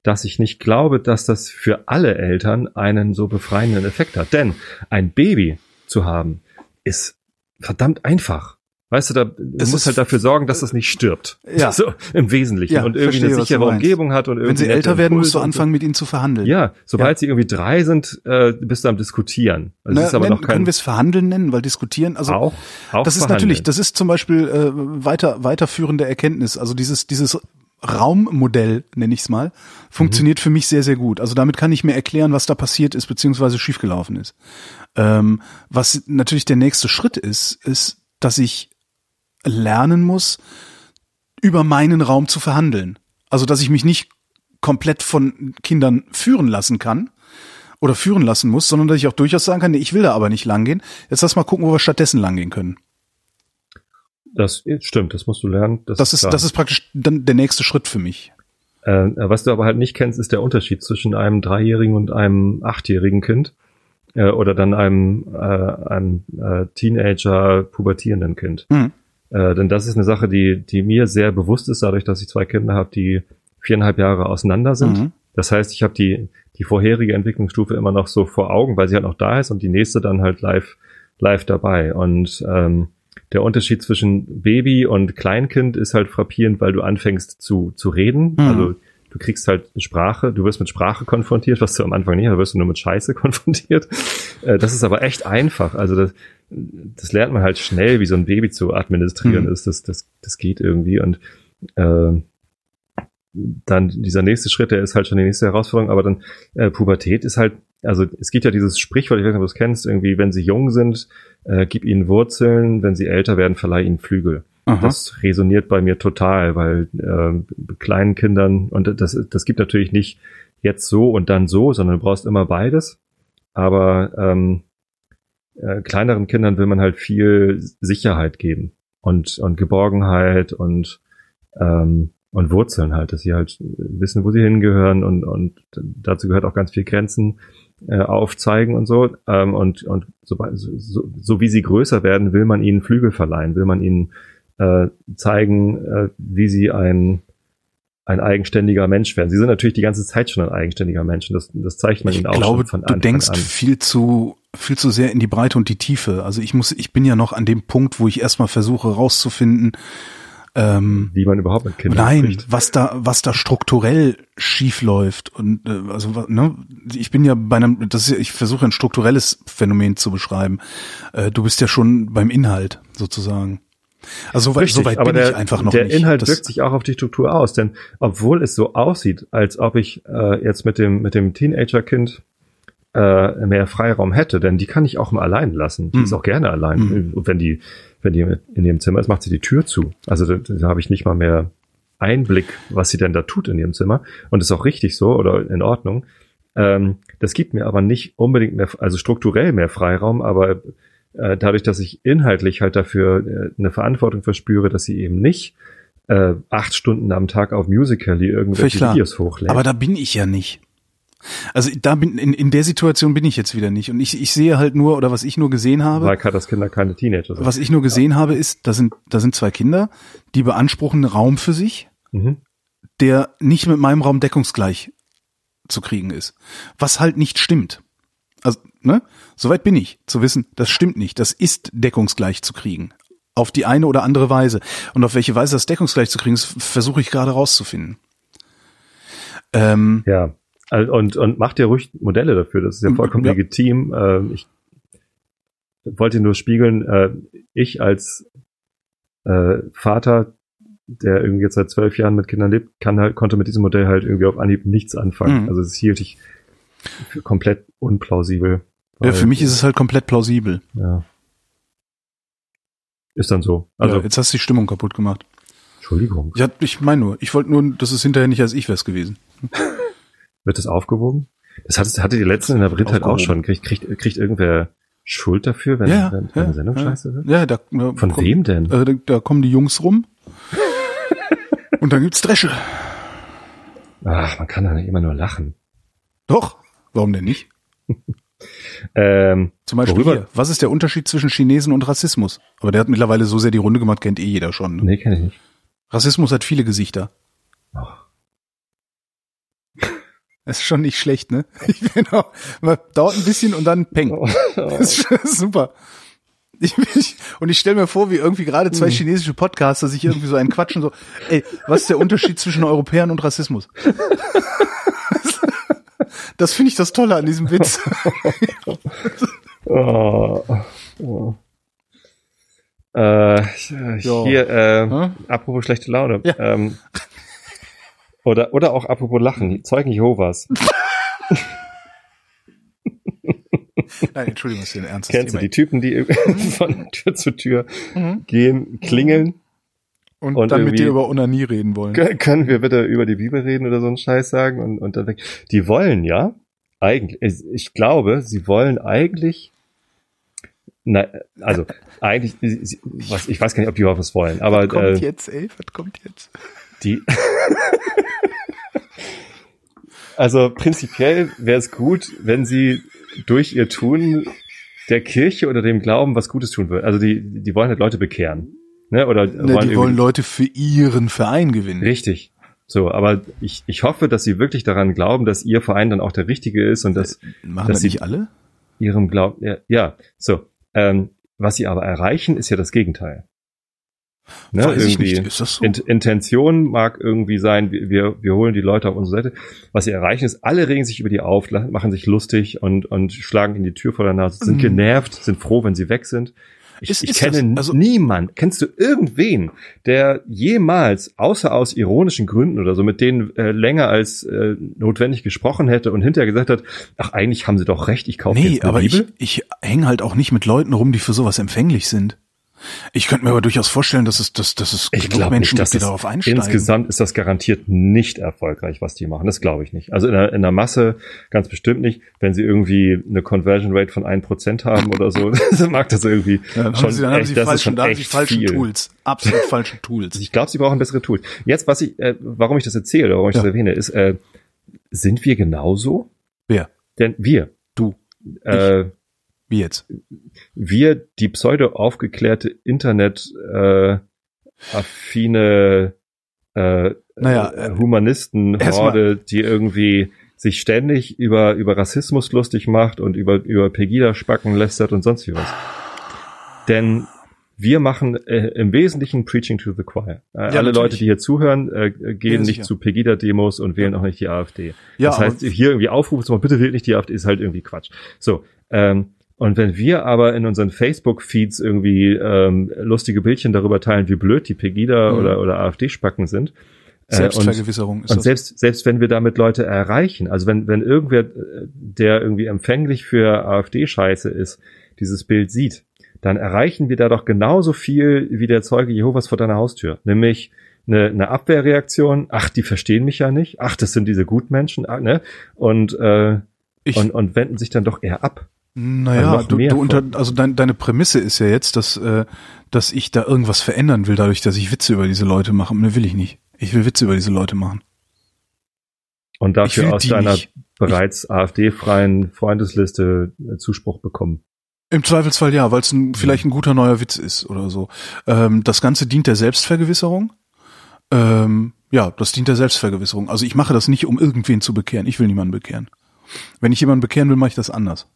dass ich nicht glaube, dass das für alle Eltern einen so befreienden Effekt hat. Denn ein Baby zu haben, ist verdammt einfach. Weißt du, da, du Es musst ist- halt dafür sorgen, dass das nicht stirbt. Ja. So, im Wesentlichen. Ja, und irgendwie verstehe, eine sichere. Umgebung hat und irgendwie wenn sie älter werden, musst du anfangen, mit ihnen zu verhandeln. Ja, sobald Ja. sie irgendwie drei sind, äh, bist du am Diskutieren. Also Na, ist aber nennen, noch kein können wir es verhandeln nennen, weil diskutieren, also auch, auch das ist verhandeln. natürlich, das ist zum Beispiel äh, weiter weiterführende Erkenntnis. Also dieses dieses Raummodell nenne ich es mal, funktioniert für mich sehr sehr gut. Also damit kann ich mir erklären, was da passiert ist beziehungsweise schiefgelaufen ist. Ähm, was natürlich der nächste Schritt ist, ist, dass ich lernen muss, über meinen Raum zu verhandeln. Also dass ich mich nicht komplett von Kindern führen lassen kann oder führen lassen muss, sondern dass ich auch durchaus sagen kann, nee, ich will da aber nicht langgehen. Jetzt lass mal gucken, wo wir stattdessen langgehen können. Das stimmt, das musst du lernen. Das ist, klar. das ist praktisch dann der nächste Schritt für mich. Äh, was du aber halt nicht kennst, ist der Unterschied zwischen einem Dreijährigen und einem achtjährigen Kind äh, oder dann einem, äh, einem äh, Teenager, pubertierenden Kind. Mhm. Äh, denn das ist eine Sache, die, die mir sehr bewusst ist, dadurch, dass ich zwei Kinder habe, die viereinhalb Jahre auseinander sind. Mhm. Das heißt, ich habe die, die vorherige Entwicklungsstufe immer noch so vor Augen, weil sie halt noch da ist und die nächste dann halt live, live dabei. Und ähm, der Unterschied zwischen Baby und Kleinkind ist halt frappierend, weil du anfängst zu, zu reden. Mhm. Also du kriegst halt Sprache, du wirst mit Sprache konfrontiert, was du am Anfang nicht, da wirst du nur mit Scheiße konfrontiert. Äh, das ist aber echt einfach. Also das, das lernt man halt schnell, wie so ein Baby zu administrieren Mhm. ist. Das, das, das geht irgendwie. Und äh, dann dieser nächste Schritt, der ist halt schon die nächste Herausforderung, aber dann äh, Pubertät ist halt, also es gibt ja dieses Sprichwort, ich weiß nicht, ob du es kennst, irgendwie, wenn sie jung sind, äh, gib ihnen Wurzeln, wenn sie älter werden, verleih ihnen Flügel. Aha. Das resoniert bei mir total, weil äh, kleinen Kindern, und das, das gibt natürlich nicht jetzt so und dann so, sondern du brauchst immer beides. Aber ähm, äh, kleineren Kindern will man halt viel Sicherheit geben und, und Geborgenheit und, ähm, und Wurzeln halt, dass sie halt wissen, wo sie hingehören und, und dazu gehört auch ganz viel Grenzen äh, aufzeigen und so. Ähm, und und so, so, so wie sie größer werden, will man ihnen Flügel verleihen, will man ihnen äh, zeigen, äh, wie sie ein ein eigenständiger Mensch werden. Sie sind natürlich die ganze Zeit schon ein eigenständiger Mensch. Und das, das zeigt man Ich ihnen auch glaube, schon von du Anfang denkst an. viel zu viel zu sehr in die Breite und die Tiefe. Also ich muss, ich bin ja noch an dem Punkt, wo ich erstmal versuche rauszufinden, ähm, wie man überhaupt mit Kindern Nein, spricht. was da, was da strukturell schief läuft und äh, also ne, ich bin ja bei einem, das ist, ich versuche ein strukturelles Phänomen zu beschreiben. Äh, du bist ja schon beim Inhalt sozusagen. Also so weit, so weit bin der, ich einfach noch der nicht. Inhalt Das- wirkt sich auch auf die Struktur aus, denn obwohl es so aussieht, als ob ich äh, jetzt mit dem mit dem Teenagerkind äh, mehr Freiraum hätte, denn die kann ich auch mal allein lassen. Die Hm. ist auch gerne allein. Und wenn die wenn die in ihrem Zimmer ist, macht sie die Tür zu. Also da, da habe ich nicht mal mehr Einblick, was sie denn da tut in ihrem Zimmer. Und das ist auch richtig so oder in Ordnung. Ähm, das gibt mir aber nicht unbedingt mehr, also strukturell mehr Freiraum, aber äh, dadurch, dass ich inhaltlich halt dafür äh, eine Verantwortung verspüre, dass sie eben nicht äh, acht Stunden am Tag auf Musical.ly irgendwelche. Videos hochlädt. Aber da bin ich ja nicht. Also da bin in, in der Situation bin ich jetzt wieder nicht und ich, ich sehe halt nur oder was ich nur gesehen habe, weil Katas Kinder keine Teenager sind. was ich nur gesehen habe ist, da sind da sind zwei Kinder, die beanspruchen einen Raum für sich, Mhm. der nicht mit meinem Raum deckungsgleich zu kriegen ist. Was halt nicht stimmt. Also, ne? Soweit bin ich, zu wissen, das stimmt nicht. Das ist deckungsgleich zu kriegen. Auf die eine oder andere Weise. Und auf welche Weise das deckungsgleich zu kriegen ist, versuche ich gerade rauszufinden. Ähm, Ja. Also, Und, und mach dir ruhig Modelle dafür, das ist ja vollkommen Ja. legitim. Ähm, ich wollte nur spiegeln, äh, ich als äh, Vater, der irgendwie jetzt seit zwölf Jahren mit Kindern lebt, kann halt, konnte mit diesem Modell halt irgendwie auf Anhieb nichts anfangen. Mhm. Also das hielt ich für komplett unplausibel. ja, Weil- für mich ist es halt komplett plausibel. Ja. Ist dann so. Also, ja, jetzt hast du die Stimmung kaputt gemacht. Entschuldigung. Ja, ich meine nur, ich wollte nur, das ist hinterher nicht als ich wär's gewesen. Wird das aufgewogen? Das hatte, hatte die letzten in der Brit halt auch schon. Kriegt, kriegt, kriegt irgendwer Schuld dafür, wenn, Ja, wenn, ja, wenn eine Sendung ja. scheiße wird? Ja, da, da Von kommt- wem denn? Äh, da, da kommen die Jungs rum. Und dann gibt's Dresche. Ach, man kann doch nicht immer nur lachen. Doch. Warum denn nicht? Ähm, Zum Beispiel Worüber- hier. Was ist der Unterschied zwischen Chinesen und Rassismus? Aber der hat mittlerweile so sehr die Runde gemacht, kennt eh jeder schon. Ne? nee, kenne ich nicht. Rassismus hat viele Gesichter. Ach. Das ist schon nicht schlecht, ne? Ich bin auch, man dauert ein bisschen und dann peng. Oh. Das ist schon super. Ich, ich, und ich stelle mir vor, wie irgendwie gerade zwei chinesische Podcaster sich irgendwie so einen quatschen, so, ey, was ist der Unterschied zwischen Europäern und Rassismus? Das finde ich das Tolle an diesem Witz. Oh. Oh. Äh, Ja. hier, äh, Hm? apropos schlechte Laune. Ja. Ähm, oder, oder auch apropos Lachen. die Zeugen Jehovas. Nein, Entschuldigung, das ist hier ein ernstes Kennst du Thema. die Typen, die von Tür zu Tür Mhm. gehen, klingeln? Und, und dann mit dir über Onanie reden wollen. Kö- Können wir bitte über die Bibel reden oder so einen Scheiß sagen und, und dann weg. Die wollen ja eigentlich, ich- glaube, sie wollen eigentlich, na, also eigentlich, sie- was, ich weiß gar nicht, ob die überhaupt was wollen, aber kommt äh, jetzt, ey, was kommt jetzt? die, also prinzipiell wäre es gut, wenn sie durch ihr Tun der Kirche oder dem Glauben was Gutes tun würden. Also die, die wollen halt Leute bekehren. Ne? Oder Ne, die irgendwie- wollen Leute für ihren Verein gewinnen. Richtig. So, aber ich, ich hoffe, dass sie wirklich daran glauben, dass ihr Verein dann auch der richtige ist und dass Machen dass das sie- nicht alle? ihrem Glauben, ja, ja so. Ähm, was sie aber erreichen, ist ja das Gegenteil. Ne, Weiß ich irgendwie nicht. Ist das so? Int Intention mag irgendwie sein, wir, wir, holen die Leute auf unsere Seite. Was sie erreichen ist, alle regen sich über die auf, machen sich lustig und, und schlagen in die Tür vor der Nase, sind Mhm. genervt, sind froh, wenn sie weg sind. Ich, Ist- ich ist kenne also- niemand, kennst du irgendwen, der jemals, außer aus ironischen Gründen oder so, mit denen äh, länger als äh, notwendig gesprochen hätte und hinterher gesagt hat, ach, eigentlich haben sie doch recht, ich kaufe Nee, jetzt eine aber ich, Bibel? ich hänge halt auch nicht mit Leuten rum, die für sowas empfänglich sind. Ich könnte mir aber durchaus vorstellen, dass es, dass, dass es Ich genug Menschen nicht, gibt, die darauf einsteigen. insgesamt ist das garantiert nicht erfolgreich, was die machen. Das glaube ich nicht. Also in der, in der Masse ganz bestimmt nicht. Wenn sie irgendwie eine Conversion Rate von 1% haben oder so, dann mag das irgendwie ja, dann schon haben sie, dann haben echt, sie das ist falschen, schon sie echt falschen viel. Tools. Absolut falschen Tools. Ich glaube, sie brauchen bessere Tools. Jetzt, was ich, äh, warum ich das erzähle, warum ich Ja. das erwähne, ist, äh, sind wir genauso? Wer? Denn wir, Du. äh, Wie jetzt? wir, die pseudo aufgeklärte Internet, äh, affine, äh, Naja, äh, äh, Humanisten-Horde, die irgendwie sich ständig über, über Rassismus lustig macht und über, über Pegida-Spacken lästert und sonst wie was. Denn wir machen äh, im Wesentlichen Preaching to the Choir. Äh, alle natürlich. Leute, die hier zuhören, äh, gehen Ja, nicht zu Pegida-Demos und wählen auch nicht die AfD. Ja, das heißt, hier irgendwie Aufrufe zu machen, bitte wählt nicht die AfD, ist halt irgendwie Quatsch. So, ähm, und wenn wir aber in unseren Facebook-Feeds irgendwie ähm, lustige Bildchen darüber teilen, wie blöd die Pegida Mhm. oder, oder AfD-Spacken sind, äh, und, Selbstvergewisserung ist und das. selbst, selbst wenn wir damit Leute erreichen, also wenn, wenn irgendwer, äh, der irgendwie empfänglich für AfD-Scheiße ist, dieses Bild sieht, dann erreichen wir da doch genauso viel wie der Zeuge Jehovas vor deiner Haustür. Nämlich eine, eine Abwehrreaktion, ach, die verstehen mich ja nicht, ach, das sind diese Gutmenschen, ah, ne? Und, äh, Ich- und, und wenden sich dann doch eher ab. Naja, Also du, du unter, also dein, deine Prämisse ist ja jetzt, dass, äh, dass ich da irgendwas verändern will, dadurch, dass ich Witze über diese Leute mache. Ne, will ich nicht. Ich will Witze über diese Leute machen. Und dafür aus deiner nicht. bereits AfD-freien Freundesliste äh, Zuspruch bekommen. Im Zweifelsfall ja, weil es ein, vielleicht ein guter neuer Witz ist oder so. Ähm, das Ganze dient der Selbstvergewisserung. Ähm, ja, das dient der Selbstvergewisserung. Also ich mache das nicht, um irgendwen zu bekehren. Ich will niemanden bekehren. Wenn ich jemanden bekehren will, mache ich das anders.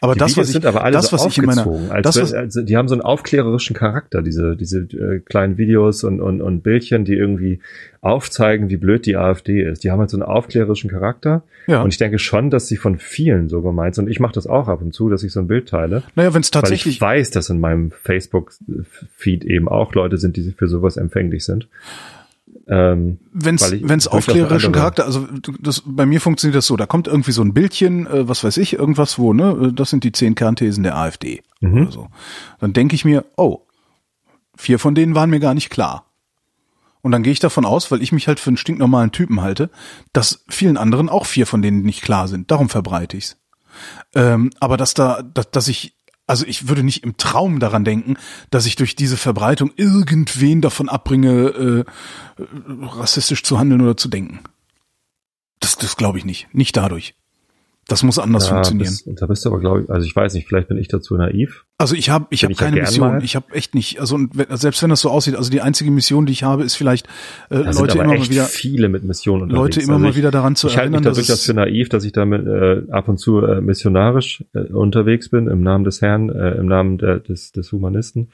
Aber Die das, Videos was ich, sind aber alle das, so was ich in meiner, als das, was, also die haben so einen aufklärerischen Charakter, diese, diese äh, kleinen Videos und, und, und Bildchen, die irgendwie aufzeigen, wie blöd die AfD ist. Die haben halt so einen aufklärerischen Charakter. ja. Und ich denke schon, dass sie von vielen so gemeint sind. Und ich mache das auch ab und zu, dass ich so ein Bild teile. naja, wenn es Weil tatsächlich, ich weiß, dass in meinem Facebook-Feed eben auch Leute sind, die für sowas empfänglich sind. Ähm, wenn es aufklärerischen Charakter, also das bei mir funktioniert das so, da kommt irgendwie so ein Bildchen, äh, was weiß ich, irgendwas wo, ne, äh, das sind die zehn Kernthesen der AfD Mhm. oder so. Dann denke ich mir, oh, vier von denen waren mir gar nicht klar. Und dann gehe ich davon aus, weil ich mich halt für einen stinknormalen Typen halte, dass vielen anderen auch vier von denen nicht klar sind. Darum verbreite ich's. Ähm, aber dass da, dass, dass ich, also ich würde nicht im Traum daran denken, dass ich durch diese Verbreitung irgendwen davon abbringe, äh, rassistisch zu handeln oder zu denken. Das, das glaube ich nicht. Nicht dadurch. Das muss anders ja, funktionieren. Das, da bist du aber, glaube ich, also ich weiß nicht, vielleicht bin ich dazu naiv. Also ich habe ich hab ich ja keine gern Mission. mal. Ich habe echt nicht. Also wenn, selbst wenn das so aussieht, also die einzige Mission, die ich habe, ist vielleicht äh, Da Leute immer mal wieder viele mit Missionen unterwegs. Leute immer Also mal ich, wieder daran zu ich halte mich erinnern, da dass durchaus für naiv, dass ich damit äh, ab und zu äh, missionarisch äh, unterwegs bin, im Namen des Herrn, äh, im Namen der, des, des Humanisten.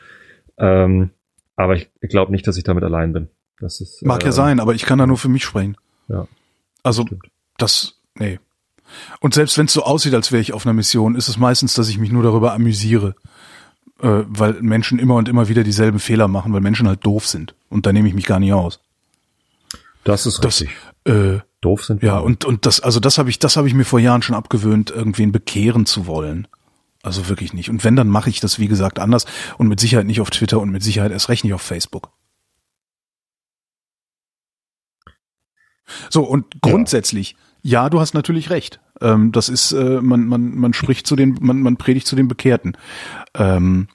Ähm, aber ich glaube nicht, dass ich damit allein bin. Das ist, mag äh, ja sein, aber ich kann da nur für mich sprechen. Ja, Also stimmt. das, nee. Und selbst wenn es so aussieht, als wäre ich auf einer Mission, ist es meistens, dass ich mich nur darüber amüsiere. Äh, weil Menschen immer und immer wieder dieselben Fehler machen, weil Menschen halt doof sind. Und da nehme ich mich gar nicht aus. Das ist Das, richtig. äh, Doof sind wir. ja, und, und das, also das habe ich, das habe ich mir vor Jahren schon abgewöhnt, irgendwen bekehren zu wollen. Also wirklich nicht. Und wenn, dann mache ich das, wie gesagt, anders und mit Sicherheit nicht auf Twitter und mit Sicherheit erst recht nicht auf Facebook. So, und grundsätzlich, ja, du hast natürlich recht. Ähm, das ist, äh, man, man, man spricht zu den, man, man predigt zu den Bekehrten. Ähm,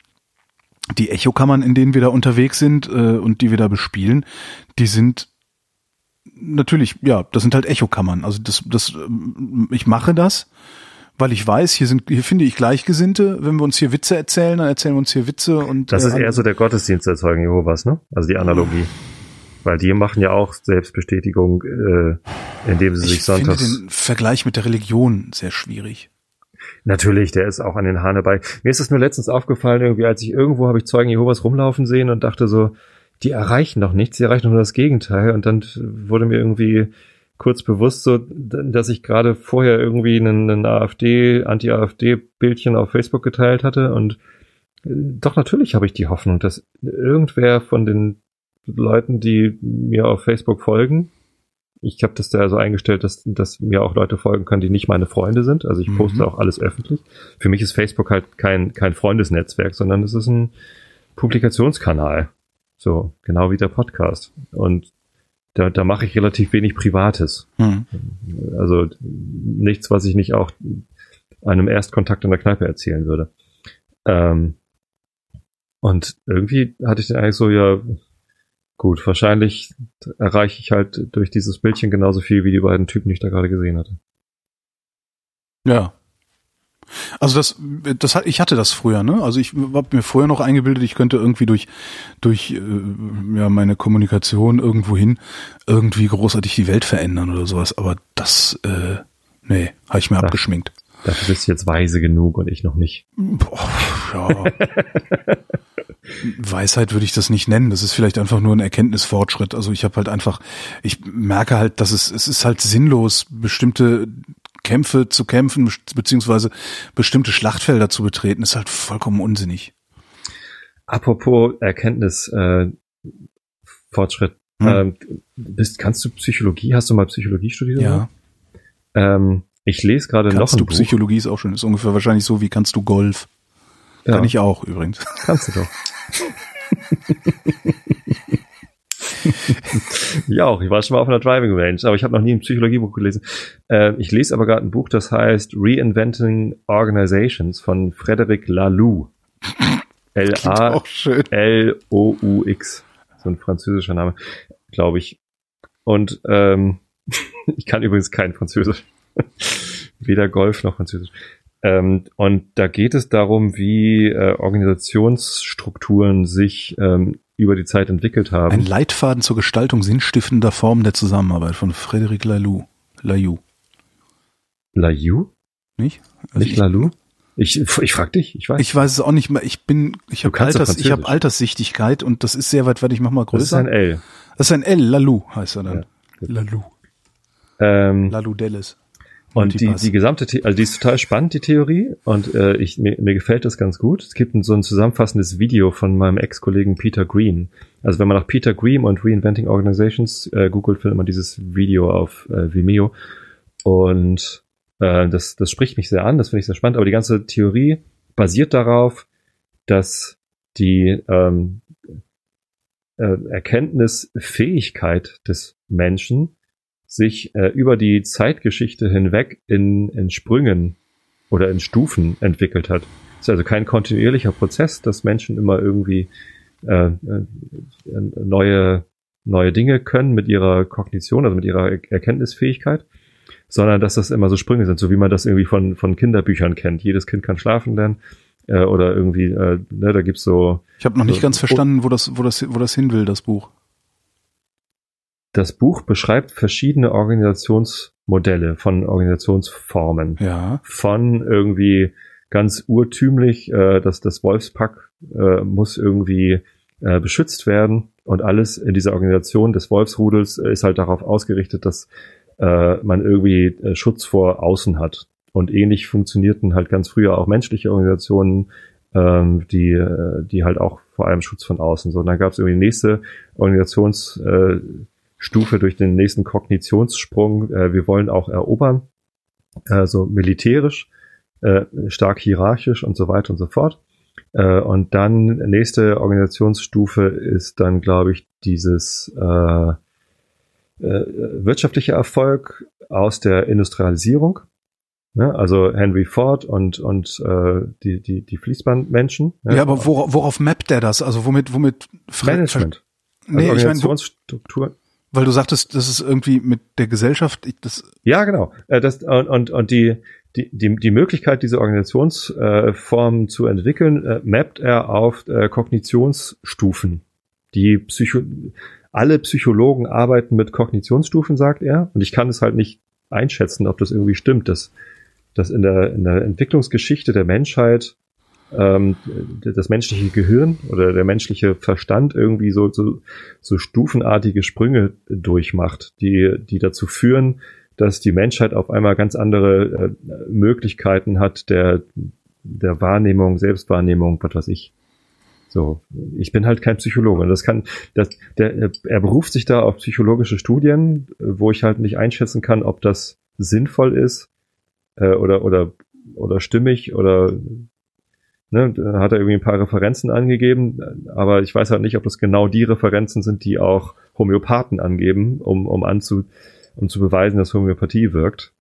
die Echokammern, in denen wir da unterwegs sind äh, und die wir da bespielen, die sind natürlich, ja, das sind halt Echokammern. Also das, das, ähm, ich mache das, weil ich weiß, hier sind, hier finde ich Gleichgesinnte. Wenn wir uns hier Witze erzählen, dann erzählen wir uns hier Witze und Das ist äh, eher so der Gottesdienst der Zeugen Jehovas, ne? Also die Analogie. Weil die machen ja auch Selbstbestätigung, äh, indem sie sich ich finde sonntags. den Vergleich mit der Religion sehr schwierig. Natürlich, der ist auch an den Haaren dabei. Mir ist es nur letztens aufgefallen, irgendwie, als ich irgendwo habe ich Zeugen Jehovas rumlaufen sehen und dachte so, die erreichen doch nichts, die erreichen nur das Gegenteil. Und dann wurde mir irgendwie kurz bewusst, so, dass ich gerade vorher irgendwie einen, einen AfD, Anti-AfD-Bildchen auf Facebook geteilt hatte. Und äh, doch natürlich habe ich die Hoffnung, dass irgendwer von den Leuten, die mir auf Facebook folgen, ich habe das da so eingestellt, dass, dass mir auch Leute folgen können, die nicht meine Freunde sind. Also ich Mhm. poste auch alles öffentlich. Für mich ist Facebook halt kein, kein Freundesnetzwerk, sondern es ist ein Publikationskanal. So, genau wie der Podcast. Und da, da mache ich relativ wenig Privates. Hm. Also nichts, was ich nicht auch einem Erstkontakt in der Kneipe erzählen würde. Ähm, und irgendwie hatte ich den eigentlich so, ja, gut, wahrscheinlich erreiche ich halt durch dieses Bildchen genauso viel wie die beiden Typen, die ich da gerade gesehen hatte. Ja. Also das, das hat, ich hatte das früher, ne? Also ich habe mir vorher noch eingebildet, ich könnte irgendwie durch durch äh, ja meine Kommunikation irgendwohin irgendwie großartig die Welt verändern oder sowas. Aber das, äh, nee, habe ich mir Ach. abgeschminkt. Dafür bist du jetzt weise genug und ich noch nicht. Boah, Ja. Weisheit würde ich das nicht nennen. Das ist vielleicht einfach nur ein Erkenntnisfortschritt. Also ich habe halt einfach, ich merke halt, dass es, es ist halt sinnlos, bestimmte Kämpfe zu kämpfen, beziehungsweise bestimmte Schlachtfelder zu betreten, ist halt vollkommen unsinnig. Apropos Erkenntnis, äh, Fortschritt. Hm. Ähm, bist, kannst du Psychologie? Hast du mal Psychologie studiert? Ja. Ähm, ich lese gerade noch ein du Buch. Psychologie ist auch schon, ist ungefähr wahrscheinlich so wie kannst du Golf. Ja. Kann ich auch übrigens. Kannst du doch. ich auch. Ich war schon mal auf einer Driving Range, aber ich habe noch nie ein Psychologiebuch gelesen. Äh, ich lese aber gerade ein Buch, das heißt Reinventing Organizations von Frederic Laloux. L-A-L-O-U-X. So ein französischer Name, glaube ich. Und ähm, ich kann übrigens kein Französisch. Weder Golf noch Französisch. Ähm, und da geht es darum, wie äh, Organisationsstrukturen sich ähm, über die Zeit entwickelt haben. Ein Leitfaden zur Gestaltung sinnstiftender Formen der Zusammenarbeit von Frédéric Laloux. Laloux. Laloux? Nicht? Also nicht Laloux? Ich, ich frag dich, ich weiß. Ich weiß es auch nicht mehr. Ich bin, ich habe Alters, ich habe Alterssichtigkeit und das ist sehr weit weit. Ich mach mal größer. Das ist ein L. Das ist ein L. Laloux heißt er dann. Ja, Laloux. Ähm, Laloux Dellis. Und die, die gesamte, The also die ist total spannend, die Theorie, und äh, ich, mir, mir gefällt das ganz gut. Es gibt ein, so ein zusammenfassendes Video von meinem Ex-Kollegen Peter Green. Also wenn man nach Peter Green und Reinventing Organizations äh, googelt, findet man dieses Video auf äh, Vimeo. Und äh, das, das spricht mich sehr an, das finde ich sehr spannend. Aber die ganze Theorie basiert darauf, dass die ähm, äh, Erkenntnisfähigkeit des Menschen sich äh, über die Zeitgeschichte hinweg in, in Sprüngen oder in Stufen entwickelt hat. Es ist also kein kontinuierlicher Prozess, dass Menschen immer irgendwie äh, äh, neue, neue Dinge können mit ihrer Kognition, also mit ihrer Erkenntnisfähigkeit, sondern dass das immer so Sprünge sind, so wie man das irgendwie von, von Kinderbüchern kennt. Jedes Kind kann schlafen lernen äh, oder irgendwie, äh, ne, da gibt's so. Ich habe noch nicht so, ganz verstanden, wo das, wo das, wo das hin will, das Buch. Das Buch beschreibt verschiedene Organisationsmodelle von Organisationsformen. Ja. Von irgendwie ganz urtümlich, äh, dass das Wolfspack äh, muss irgendwie äh, beschützt werden und alles in dieser Organisation des Wolfsrudels ist halt darauf ausgerichtet, dass äh, man irgendwie äh, Schutz vor außen hat. Und ähnlich funktionierten halt ganz früher auch menschliche Organisationen, ähm, die, äh, die halt auch vor allem Schutz von außen. So, und dann gab es irgendwie die nächste Organisations äh, Stufe durch den nächsten Kognitionssprung. Äh, wir wollen auch erobern, also militärisch, äh, stark hierarchisch und so weiter und so fort. Äh, und dann nächste Organisationsstufe ist dann, glaube ich, dieses äh, äh, wirtschaftliche Erfolg aus der Industrialisierung. Ne? Also Henry Ford und und äh, die die die Fließbandmenschen. Ne? Ja, aber worauf, worauf mappt der das? Also womit womit Management. Also nee, Organisationsstruktur. Ich mein, weil du sagtest, das ist irgendwie mit der Gesellschaft. Das ja, genau. Äh, das, und, und, und die, die, die, die Möglichkeit, diese Organisationsform äh, zu entwickeln, äh, mappt er auf Kognitionsstufen. Die Psycho alle Psychologen arbeiten mit Kognitionsstufen, sagt er. Und ich kann es halt nicht einschätzen, ob das irgendwie stimmt, dass, dass in, der, in der Entwicklungsgeschichte der Menschheit ähm, das menschliche Gehirn oder der menschliche Verstand irgendwie so, so, so stufenartige Sprünge durchmacht, die, die dazu führen, dass die Menschheit auf einmal ganz andere äh, Möglichkeiten hat der, der Wahrnehmung, Selbstwahrnehmung, was weiß ich. So, ich bin halt kein Psychologe. Das kann, das, der, er beruft sich da auf psychologische Studien, wo ich halt nicht einschätzen kann, ob das sinnvoll ist äh, oder oder oder stimmig oder Ne, da hat er irgendwie ein paar Referenzen angegeben, aber ich weiß halt nicht, ob das genau die Referenzen sind, die auch Homöopathen angeben, um, um, anzu, um zu beweisen, dass Homöopathie wirkt.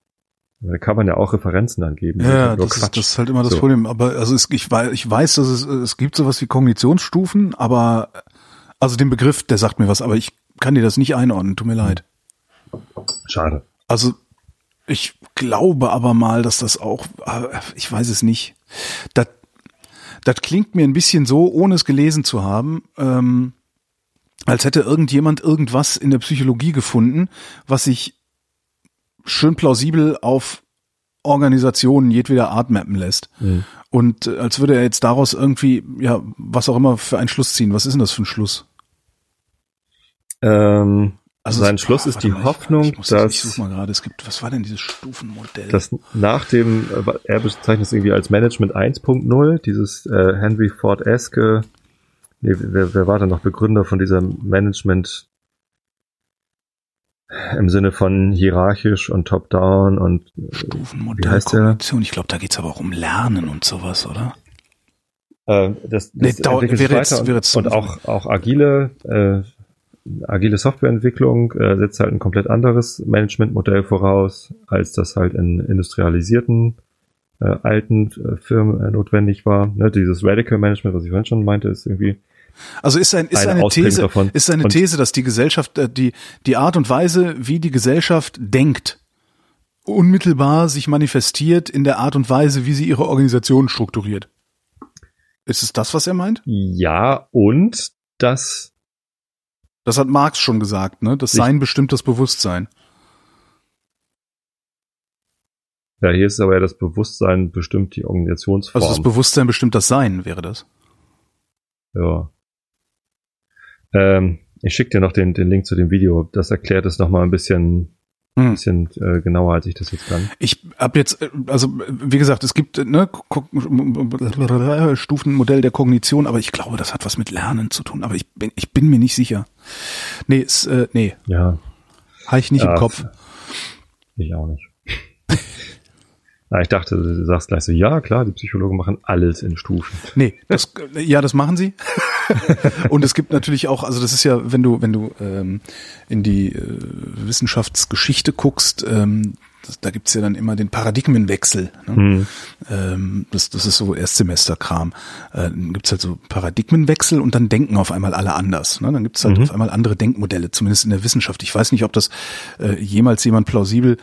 Da kann man ja auch Referenzen angeben. Ja, das ist, das ist, halt immer das so. Problem. Aber also es, ich, weiß, ich weiß, dass es, es gibt sowas wie Kognitionsstufen, aber also den Begriff, der sagt mir was, aber ich kann dir das nicht einordnen. Tut mir leid. Schade. Also ich glaube aber mal, dass das auch, ich weiß es nicht. Das, das klingt mir ein bisschen so, ohne es gelesen zu haben, ähm, als hätte irgendjemand irgendwas in der Psychologie gefunden, was sich schön plausibel auf Organisationen jedweder Art mappen lässt. Mhm. Und äh, als würde er jetzt daraus irgendwie, ja, was auch immer für einen Schluss ziehen. Was ist denn das für ein Schluss? Ähm, Also sein Schluss ist warte die mal, ich- Hoffnung, ich muss das, dass, ich such mal gerade, es gibt, was war denn dieses Stufenmodell? dass nach dem, äh, er bezeichnet es irgendwie als Management 1.0, dieses äh, Henry Ford Eske, nee, wer, wer war da noch Begründer von dieser Management im Sinne von hierarchisch und top-down und Stufenmodell, wie heißt der? Ich glaube, da geht's aber auch um Lernen und sowas, oder? Äh, das, Nee, das entwickelt sich wäre jetzt- wäre jetzt- und, und auch, auch agile, äh, agile Softwareentwicklung äh, setzt halt ein komplett anderes Managementmodell voraus, als das halt in industrialisierten äh, alten äh, Firmen äh, notwendig war. Ne, dieses Radical Management, was ich vorhin schon meinte, ist irgendwie Also ist, ein, ist Eine eine These, davon. ist eine Und- These, dass die Gesellschaft, äh, die, die Art und Weise, wie die Gesellschaft denkt, unmittelbar sich manifestiert in der Art und Weise, wie sie ihre Organisation strukturiert. Ist es das, was er meint? ja und das Das hat Marx schon gesagt, ne? Das Sein bestimmt das Bewusstsein. ja hier ist aber ja das Bewusstsein bestimmt die Organisationsform. Also das Bewusstsein bestimmt das Sein, wäre das. Ja. Ähm, ich schicke dir noch den, den Link zu dem Video. Das erklärt es nochmal ein bisschen, Hm. bisschen äh, genauer, als ich das jetzt kann. Ich habe jetzt, äh, also wie gesagt, es gibt äh, ne, Stufenmodell der Kognition, aber ich glaube, das hat was mit Lernen zu tun. Aber ich bin, ich bin mir nicht sicher. Nee, ist, äh, nee, Ja, habe ich nicht Ja, im Kopf. ich auch nicht. Na, ich dachte, du sagst gleich so, ja klar, die Psychologen machen alles in Stufen. Nee, das, äh, ja, das machen sie. Und es gibt natürlich auch, also das ist ja, wenn du, wenn du ähm, in die äh, Wissenschaftsgeschichte guckst, ähm, das, da gibt's ja dann immer den Paradigmenwechsel. Ne? Hm. Ähm, das, das ist so Erstsemesterkram. Äh, dann gibt's halt so Paradigmenwechsel und dann denken auf einmal alle anders. Ne? Dann gibt's halt Mhm. auf einmal andere Denkmodelle, zumindest in der Wissenschaft. Ich weiß nicht, ob das äh, jemals jemand plausibel,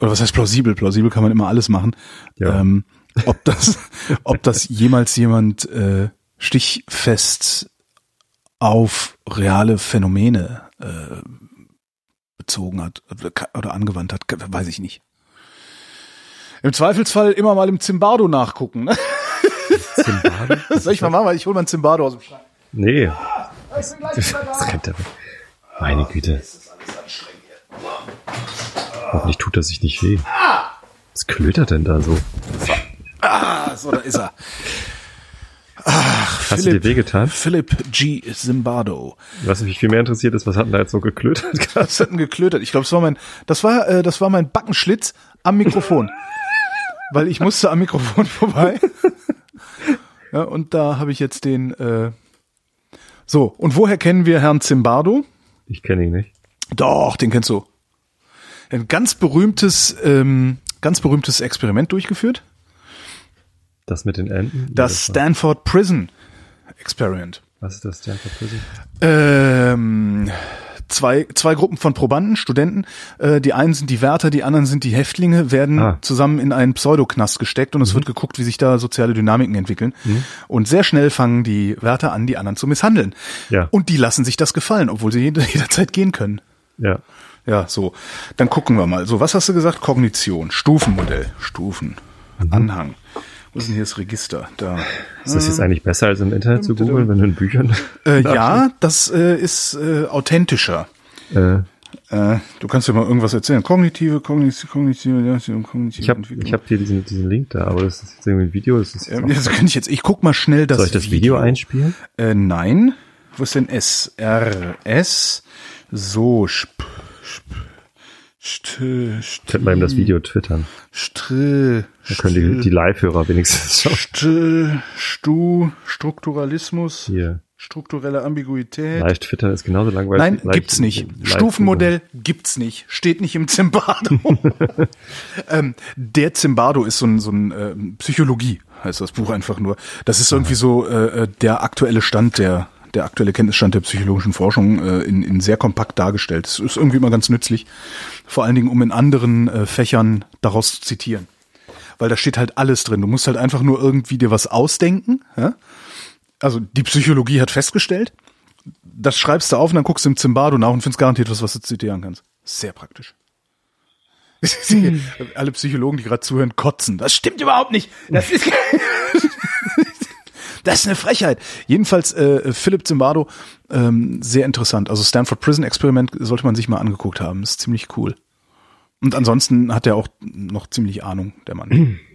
oder was heißt plausibel? Plausibel kann man immer alles machen. Ja. Ähm, ob das, ob das jemals jemand äh, stichfest auf reale Phänomene äh, bezogen hat oder, angewandt hat, weiß ich nicht. Im Zweifelsfall immer mal im Zimbardo nachgucken. Ne? Zimbabwe? Soll ich mal machen? Weil ich hol mal ein Zimbardo aus dem Schrank. Nee. Das rennt aber. Meine Güte. Hoffentlich tut er sich nicht weh. Was klötert denn da so? Ah, so, da ist er. Hast du Philipp. dir wehgetan? Philip G. Zimbardo. Was mich viel mehr interessiert ist, was hat denn da jetzt so geklötert? Das hat ein geklötert. Ich glaube, das war mein, das war, äh, das war mein Backenschlitz am Mikrofon. Weil ich musste am Mikrofon vorbei. Ja, und da habe ich jetzt den, äh, so. Und woher kennen wir Herrn Zimbardo? Ich kenne ihn nicht. Doch, den kennst du. Ein ganz berühmtes, ähm, ganz berühmtes Experiment durchgeführt. Das mit den Enten? Das Stanford Prison Experiment. Was ist das Stanford Prison? Ähm, zwei, zwei Gruppen von Probanden, Studenten. Äh, die einen sind die Wärter, die anderen sind die Häftlinge, werden Ah. zusammen in einen Pseudoknast gesteckt und es wird geguckt, wie sich da soziale Dynamiken entwickeln. Und sehr schnell fangen die Wärter an, die anderen zu misshandeln. Ja. Und die lassen sich das gefallen, obwohl sie jede- jederzeit gehen können. Ja. Ja, so. Dann gucken wir mal. So, was hast du gesagt? Kognition, Stufenmodell, Stufen, Anhang. Wo ist denn hier das Register? Da. Ist das jetzt eigentlich besser als im Internet zu googeln, wenn du in Büchern? Äh, ja, das äh, ist äh, authentischer. äh, Äh, du kannst dir mal irgendwas erzählen. Kognitive, kognitive, kognitive, ja, kognitive ich habe hab hier diesen, diesen Link da, aber das ist jetzt irgendwie ein Video. Das ist jetzt Ähm, das kann ich jetzt. Ich guck mal schnell das. soll ich das Video einspielen? Äh, nein. Wo ist denn S? R S. So. Sp, sp, st, st, Könnte man ihm das Video twittern. Str, Dann können die, die Live-Hörer wenigstens schauen. St, Stu, Strukturalismus, Hier. strukturelle Ambiguität. Live twittern ist genauso langweilig. Nein, live- gibt's nicht. Stufenmodell gibt's nicht. Steht nicht im Zimbardo. ähm, der Zimbardo ist so ein, so ein äh, Psychologie, heißt das Buch einfach nur. Das ist irgendwie so äh, äh, der aktuelle Stand der der aktuelle Kenntnisstand der psychologischen Forschung äh, in, in sehr kompakt dargestellt. Das ist irgendwie immer ganz nützlich, vor allen Dingen um in anderen äh, Fächern daraus zu zitieren. Weil da steht halt alles drin. Du musst halt einfach nur irgendwie dir was ausdenken. Ja? Also die Psychologie hat festgestellt, das schreibst du auf und dann guckst du im Zimbardo nach und findest garantiert was, was du zitieren kannst. Sehr praktisch. Alle Psychologen, die gerade zuhören, kotzen. Das stimmt überhaupt nicht. Das ist, das ist eine Frechheit. Jedenfalls äh, Philipp Zimbardo, ähm, sehr interessant. Also Stanford Prison Experiment sollte man sich mal angeguckt haben. Ist ziemlich cool. Und ansonsten hat er auch noch ziemlich Ahnung, der Mann.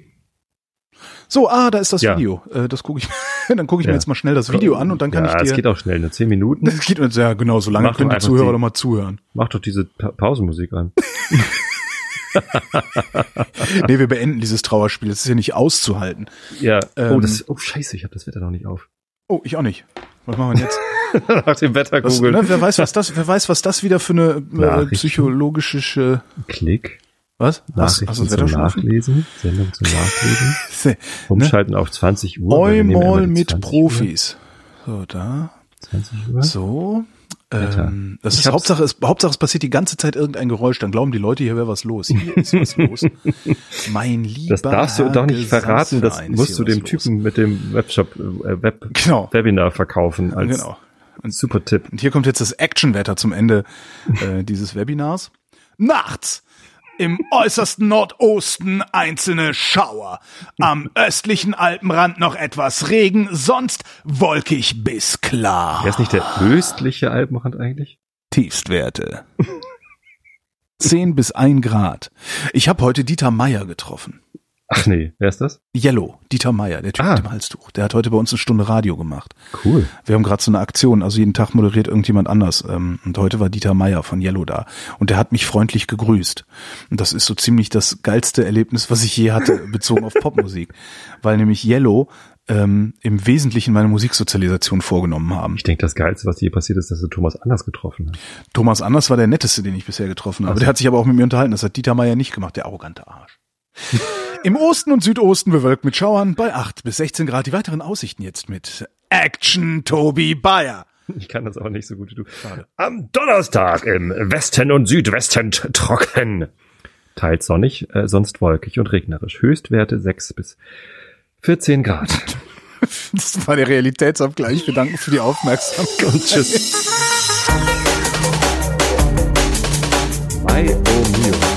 So, ah, da ist das Ja. Video. Äh, das gucke ich. dann gucke ich Ja. mir jetzt mal schnell das Video an und dann kann ja, ich es dir. geht auch schnell, nur zehn Minuten. Das geht ja genau, so lange können die Zuhörer die- doch mal zuhören. Mach doch diese Pa- Pausenmusik an. Nee, wir beenden dieses Trauerspiel. Das ist ja nicht auszuhalten. Ja. oh, Ähm, das, oh, scheiße, ich habe das Wetter noch nicht auf. Oh, ich auch nicht. Was machen wir jetzt? Nach dem Wetter Was, googeln. ne, wer weiß, was das, wer weiß, was das wieder für eine äh, psychologische, Klick. was? Nachrichten das zum? Nachlesen. Sendung zum Nachlesen. Ne? Umschalten auf 20 Uhr. Eumol mit 20 Profis. So, da. Uhr. 20 Uhr. So. Ähm, das Ich ist Hauptsache, es, Hauptsache, es passiert die ganze Zeit irgendein Geräusch. Dann glauben die Leute, hier wäre was los. Hier ist was los. Mein lieber Das darfst du Herr doch nicht verraten. Das musst du dem was los. Typen mit dem Webshop, äh, Web, Genau. Webinar verkaufen als Genau. super Tipp. Und hier kommt jetzt das Actionwetter zum Ende äh, dieses Webinars. Nachts im äußersten Nordosten einzelne Schauer. Am östlichen Alpenrand noch etwas Regen, sonst wolkig bis klar. Wer ist nicht der östliche Alpenrand eigentlich? Tiefstwerte. 10 bis 1 Grad. Ich habe heute Dieter Meier getroffen. Ach nee, wer ist das? Yellow, Dieter Meier, der Typ Ah. mit dem Halstuch. Der hat heute bei uns eine Stunde Radio gemacht. Cool. Wir haben gerade so eine Aktion, also jeden Tag moderiert irgendjemand anders. Ähm, und heute war Dieter Meier von Yellow da. Und der hat mich freundlich gegrüßt. Und das ist so ziemlich das geilste Erlebnis, was ich je hatte, bezogen auf Popmusik. Weil nämlich Yellow ähm, im Wesentlichen meine Musiksozialisation vorgenommen haben. Ich denke, das Geilste, was dir passiert ist, dass du Thomas Anders getroffen hast. Thomas Anders war der netteste, den ich bisher getroffen habe. Ach so. Der hat sich aber auch mit mir unterhalten. Das hat Dieter Meier nicht gemacht, der arrogante Arsch. Im Osten und Südosten bewölkt mit Schauern bei 8 bis 16 Grad. Die weiteren Aussichten jetzt mit Action Toby Bayer. Ich kann das aber nicht so gut wie du. Am Donnerstag im Westen und Südwesten trocken. Teils sonnig, äh, sonst wolkig und regnerisch. Höchstwerte 6 bis 14 Grad. Das war der Realitätsabgleich. Wir danken für die Aufmerksamkeit. Und tschüss. Bye, oh mio.